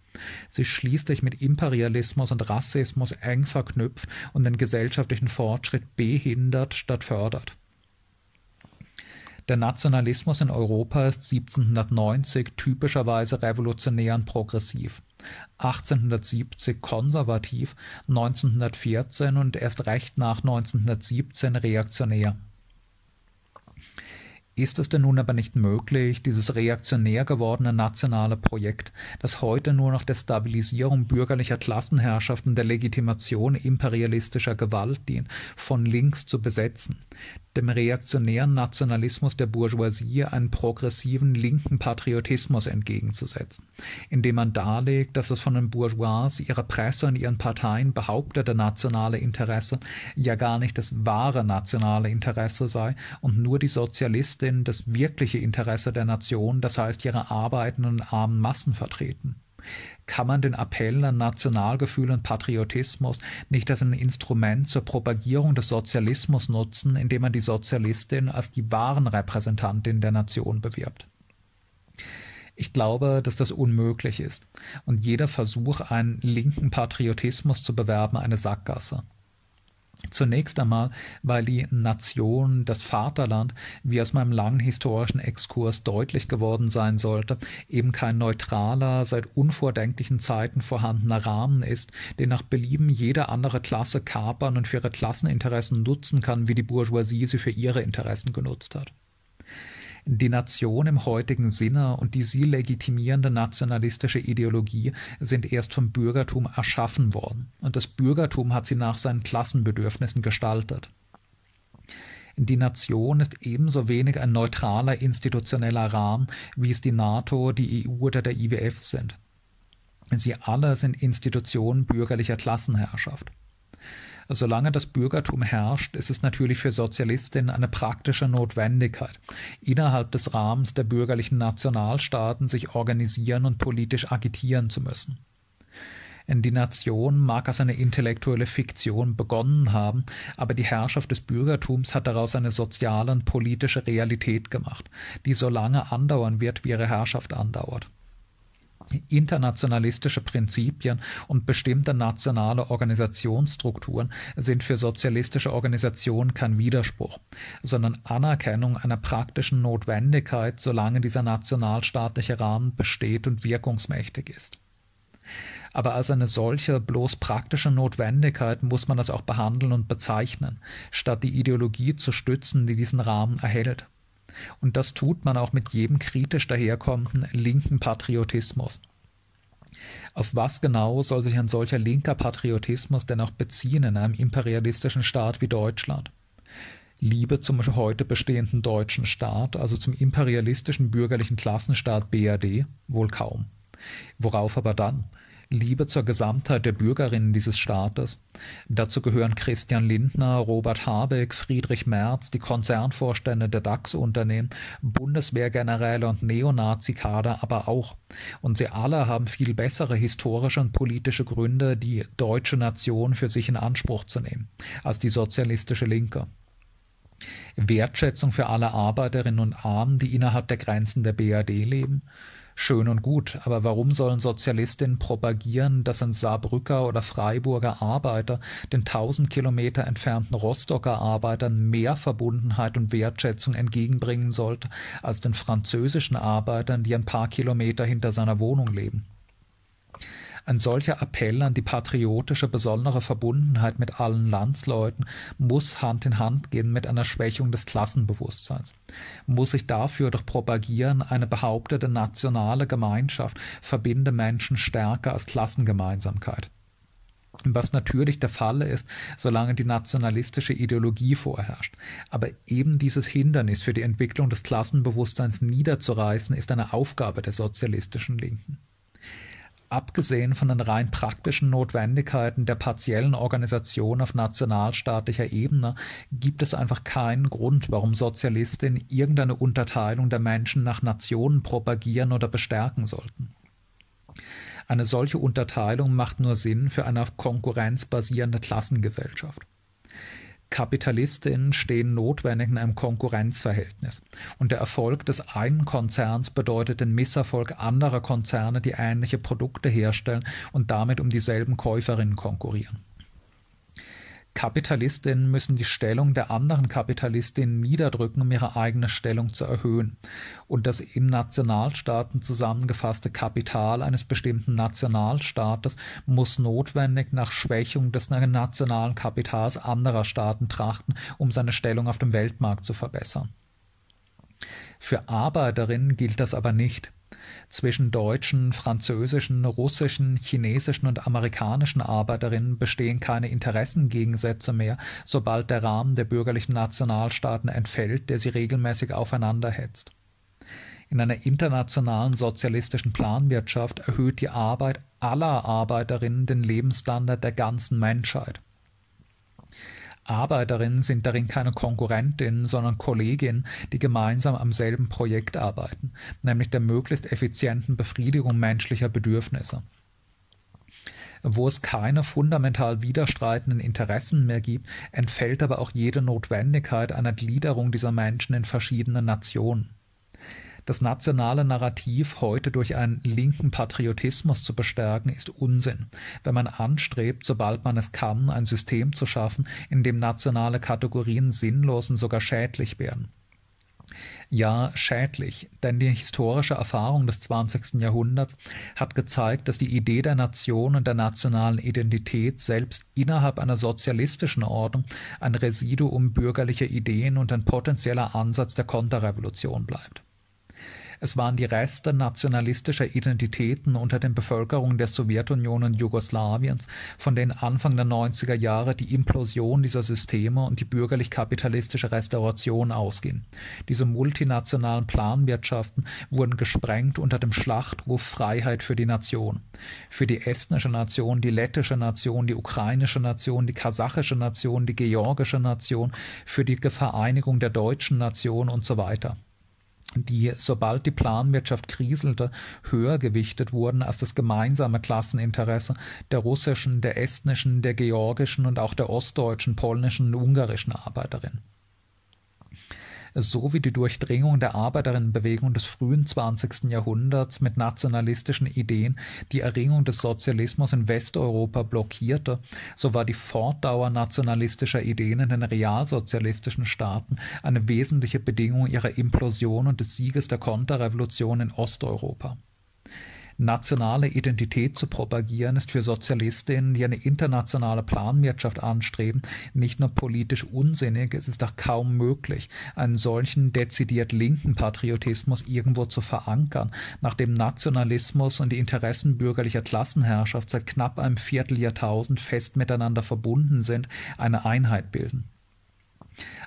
Sie schließt sich mit Imperialismus und Rassismus eng verknüpft und den gesellschaftlichen Fortschritt behindert statt fördert. Der Nationalismus in Europa ist 1790 typischerweise revolutionär und progressiv. 1870 konservativ, 1914 und erst recht nach 1917 reaktionär. Ist es denn nun aber nicht möglich, dieses reaktionär gewordene nationale Projekt, das heute nur noch der Stabilisierung bürgerlicher Klassenherrschaften der Legitimation imperialistischer Gewalt dient, von links zu besetzen, dem reaktionären Nationalismus der Bourgeoisie einen progressiven linken Patriotismus entgegenzusetzen, indem man darlegt, dass das von den Bourgeois, ihrer Presse und ihren Parteien behauptete nationale Interesse ja gar nicht das wahre nationale Interesse sei und nur die Sozialistin das wirkliche Interesse der Nation, das heißt ihre arbeitenden armen Massen vertreten kann man den Appell an Nationalgefühl und Patriotismus nicht als ein Instrument zur Propagierung des Sozialismus nutzen, indem man die Sozialistin als die wahren Repräsentantin der Nation bewirbt. Ich glaube, dass das unmöglich ist und jeder Versuch, einen linken Patriotismus zu bewerben, eine Sackgasse. Zunächst einmal, weil die Nation, das Vaterland, wie aus meinem langen historischen Exkurs deutlich geworden sein sollte, eben kein neutraler, seit unvordenklichen Zeiten vorhandener Rahmen ist, den nach Belieben jede andere Klasse kapern und für ihre Klasseninteressen nutzen kann, wie die Bourgeoisie sie für ihre Interessen genutzt hat. Die Nation im heutigen Sinne und die sie legitimierende nationalistische Ideologie sind erst vom Bürgertum erschaffen worden, und das Bürgertum hat sie nach seinen Klassenbedürfnissen gestaltet. Die Nation ist ebenso wenig ein neutraler institutioneller Rahmen, wie es die NATO, die EU oder der IWF sind. Sie alle sind Institutionen bürgerlicher Klassenherrschaft. Solange das Bürgertum herrscht, ist es natürlich für Sozialistinnen eine praktische Notwendigkeit, innerhalb des Rahmens der bürgerlichen Nationalstaaten sich organisieren und politisch agitieren zu müssen. Die Nation mag als eine intellektuelle Fiktion begonnen haben, aber die Herrschaft des Bürgertums hat daraus eine soziale und politische Realität gemacht, die so lange andauern wird, wie ihre Herrschaft andauert. Internationalistische Prinzipien und bestimmte nationale Organisationsstrukturen sind für sozialistische Organisationen kein Widerspruch, sondern Anerkennung einer praktischen Notwendigkeit, solange dieser nationalstaatliche Rahmen besteht und wirkungsmächtig ist. Aber als eine solche bloß praktische Notwendigkeit muss man das auch behandeln und bezeichnen, statt die Ideologie zu stützen, die diesen Rahmen erhält. Und das tut man auch mit jedem kritisch daherkommenden linken Patriotismus. Auf was genau soll sich ein solcher linker Patriotismus denn auch beziehen in einem imperialistischen Staat wie Deutschland? Liebe zum heute bestehenden deutschen Staat, also zum imperialistischen bürgerlichen Klassenstaat BRD? Wohl kaum. Worauf aber dann? Liebe zur Gesamtheit der Bürgerinnen dieses Staates. Dazu gehören Christian Lindner, Robert Habeck, Friedrich Merz, die Konzernvorstände der DAX-Unternehmen, Bundeswehrgeneräle und Neonazi-Kader aber auch. Und sie alle haben viel bessere historische und politische Gründe, die deutsche Nation für sich in Anspruch zu nehmen, als die sozialistische Linke. Wertschätzung für alle Arbeiterinnen und Armen, die innerhalb der Grenzen der BRD leben, Schön und gut, aber warum sollen Sozialistinnen propagieren, dass ein Saarbrücker oder Freiburger Arbeiter den tausend Kilometer entfernten Rostocker Arbeitern mehr Verbundenheit und Wertschätzung entgegenbringen sollte als den französischen Arbeitern, die ein paar Kilometer hinter seiner Wohnung leben? Ein solcher Appell an die patriotische besondere Verbundenheit mit allen Landsleuten muss Hand in Hand gehen mit einer Schwächung des Klassenbewusstseins. Muss sich dafür doch propagieren, eine behauptete nationale Gemeinschaft verbinde Menschen stärker als Klassengemeinsamkeit. was natürlich der Fall ist, solange die nationalistische Ideologie vorherrscht. Aber eben dieses Hindernis für die Entwicklung des Klassenbewusstseins niederzureißen, ist eine Aufgabe der sozialistischen Linken. Abgesehen von den rein praktischen Notwendigkeiten der partiellen Organisation auf nationalstaatlicher Ebene gibt es einfach keinen Grund, warum Sozialistinnen irgendeine Unterteilung der Menschen nach Nationen propagieren oder bestärken sollten. Eine solche Unterteilung macht nur Sinn für eine auf Konkurrenz basierende Klassengesellschaft. Kapitalistinnen stehen notwendig in einem Konkurrenzverhältnis, und der Erfolg des einen Konzerns bedeutet den Misserfolg anderer Konzerne, die ähnliche Produkte herstellen und damit um dieselben Käuferinnen konkurrieren. Kapitalistinnen müssen die Stellung der anderen Kapitalistinnen niederdrücken, um ihre eigene Stellung zu erhöhen. Und das in Nationalstaaten zusammengefasste Kapital eines bestimmten Nationalstaates muss notwendig nach Schwächung des nationalen Kapitals anderer Staaten trachten, um seine Stellung auf dem Weltmarkt zu verbessern. Für Arbeiterinnen gilt das aber nicht. Zwischen deutschen, französischen, russischen, chinesischen und amerikanischen Arbeiterinnen bestehen keine Interessengegensätze mehr, sobald der Rahmen der bürgerlichen Nationalstaaten entfällt, der sie regelmäßig aufeinanderhetzt. In einer internationalen sozialistischen Planwirtschaft erhöht die Arbeit aller Arbeiterinnen den Lebensstandard der ganzen Menschheit. Arbeiterinnen sind darin keine Konkurrentinnen, sondern Kolleginnen, die gemeinsam am selben Projekt arbeiten, nämlich der möglichst effizienten Befriedigung menschlicher Bedürfnisse. Wo es keine fundamental widerstreitenden Interessen mehr gibt, entfällt aber auch jede Notwendigkeit einer Gliederung dieser Menschen in verschiedene Nationen. Das nationale Narrativ heute durch einen linken Patriotismus zu bestärken, ist Unsinn, wenn man anstrebt, sobald man es kann, ein System zu schaffen, in dem nationale Kategorien sinnlos und sogar schädlich werden. Ja, schädlich, denn die historische Erfahrung des 20. Jahrhunderts hat gezeigt, dass die Idee der Nation und der nationalen Identität selbst innerhalb einer sozialistischen Ordnung ein Residuum bürgerlicher Ideen und ein potenzieller Ansatz der Konterrevolution bleibt. Es waren die Reste nationalistischer Identitäten unter den Bevölkerungen der Sowjetunion und Jugoslawiens, von denen Anfang der 90er Jahre die Implosion dieser Systeme und die bürgerlich-kapitalistische Restauration ausging. Diese multinationalen Planwirtschaften wurden gesprengt unter dem Schlachtruf Freiheit für die Nation. Für die estnische Nation, die lettische Nation, die ukrainische Nation, die kasachische Nation, die georgische Nation, für die Vereinigung der deutschen Nation und so weiter die, sobald die Planwirtschaft kriselte, höher gewichtet wurden als das gemeinsame Klasseninteresse der russischen, der estnischen, der georgischen und auch der ostdeutschen, polnischen und ungarischen Arbeiterin sowie die Durchdringung der Arbeiterinnenbewegung des frühen 20. Jahrhunderts mit nationalistischen Ideen die Erringung des Sozialismus in Westeuropa blockierte, so war die Fortdauer nationalistischer Ideen in den realsozialistischen Staaten eine wesentliche Bedingung ihrer Implosion und des Sieges der Konterrevolution in Osteuropa Nationale Identität zu propagieren, ist für Sozialistinnen, die eine internationale Planwirtschaft anstreben, nicht nur politisch unsinnig, es ist auch kaum möglich, einen solchen dezidiert linken Patriotismus irgendwo zu verankern, nachdem Nationalismus und die Interessen bürgerlicher Klassenherrschaft seit knapp einem Vierteljahrtausend fest miteinander verbunden sind, eine Einheit bilden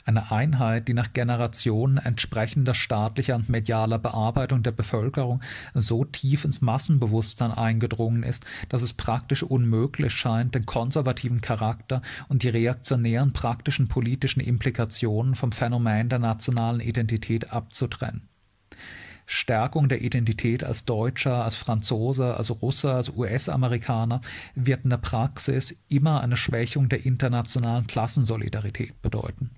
eine Einheit, die nach Generationen entsprechender staatlicher und medialer Bearbeitung der Bevölkerung so tief ins Massenbewusstsein eingedrungen ist, dass es praktisch unmöglich scheint, den konservativen Charakter und die reaktionären praktischen politischen Implikationen vom Phänomen der nationalen Identität abzutrennen. Stärkung der Identität als Deutscher, als Franzose, als Russe, als US-Amerikaner wird in der Praxis immer eine Schwächung der internationalen Klassensolidarität bedeuten.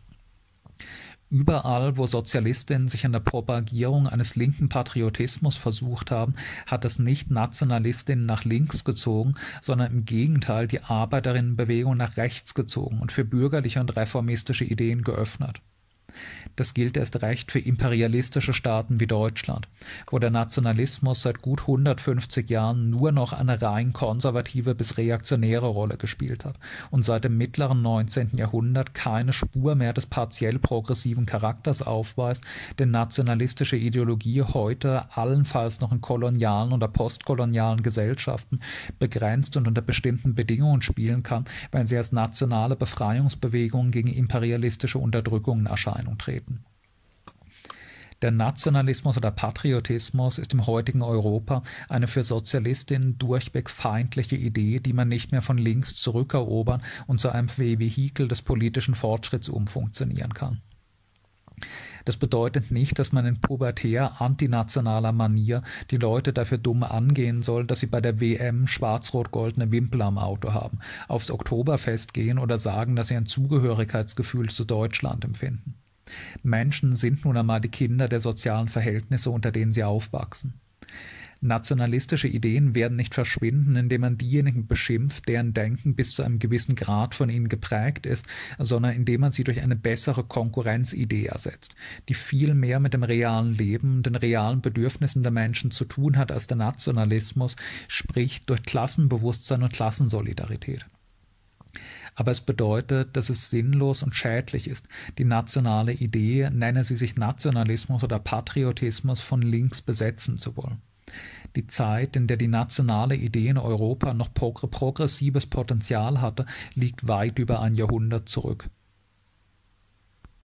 Überall, wo Sozialistinnen sich an der Propagierung eines linken Patriotismus versucht haben, hat es nicht Nationalistinnen nach links gezogen, sondern im Gegenteil die Arbeiterinnenbewegung nach rechts gezogen und für bürgerliche und reformistische Ideen geöffnet. Das gilt erst recht für imperialistische Staaten wie Deutschland, wo der Nationalismus seit gut 150 Jahren nur noch eine rein konservative bis reaktionäre Rolle gespielt hat und seit dem mittleren 19. Jahrhundert keine Spur mehr des partiell progressiven Charakters aufweist, den nationalistische Ideologie heute allenfalls noch in kolonialen oder postkolonialen Gesellschaften begrenzt und unter bestimmten Bedingungen spielen kann, wenn sie als nationale Befreiungsbewegung gegen imperialistische Unterdrückungen Erscheinung treten. Der Nationalismus oder Patriotismus ist im heutigen Europa eine für Sozialistinnen durchweg feindliche Idee, die man nicht mehr von links zurückerobern und zu einem Vehikel des politischen Fortschritts umfunktionieren kann. Das bedeutet nicht, dass man in pubertär antinationaler Manier die Leute dafür dumm angehen soll, dass sie bei der WM schwarz-rot-goldene Wimpel am Auto haben, aufs Oktoberfest gehen oder sagen, dass sie ein Zugehörigkeitsgefühl zu Deutschland empfinden. Menschen sind nun einmal die Kinder der sozialen Verhältnisse, unter denen sie aufwachsen. Nationalistische Ideen werden nicht verschwinden, indem man diejenigen beschimpft, deren Denken bis zu einem gewissen Grad von ihnen geprägt ist, sondern indem man sie durch eine bessere Konkurrenzidee ersetzt, die viel mehr mit dem realen Leben, den realen Bedürfnissen der Menschen zu tun hat als der Nationalismus, sprich durch Klassenbewusstsein und Klassensolidarität aber es bedeutet, dass es sinnlos und schädlich ist, die nationale Idee, nenne sie sich Nationalismus oder Patriotismus, von links besetzen zu wollen. Die Zeit, in der die nationale Idee in Europa noch progressives Potenzial hatte, liegt weit über ein Jahrhundert zurück.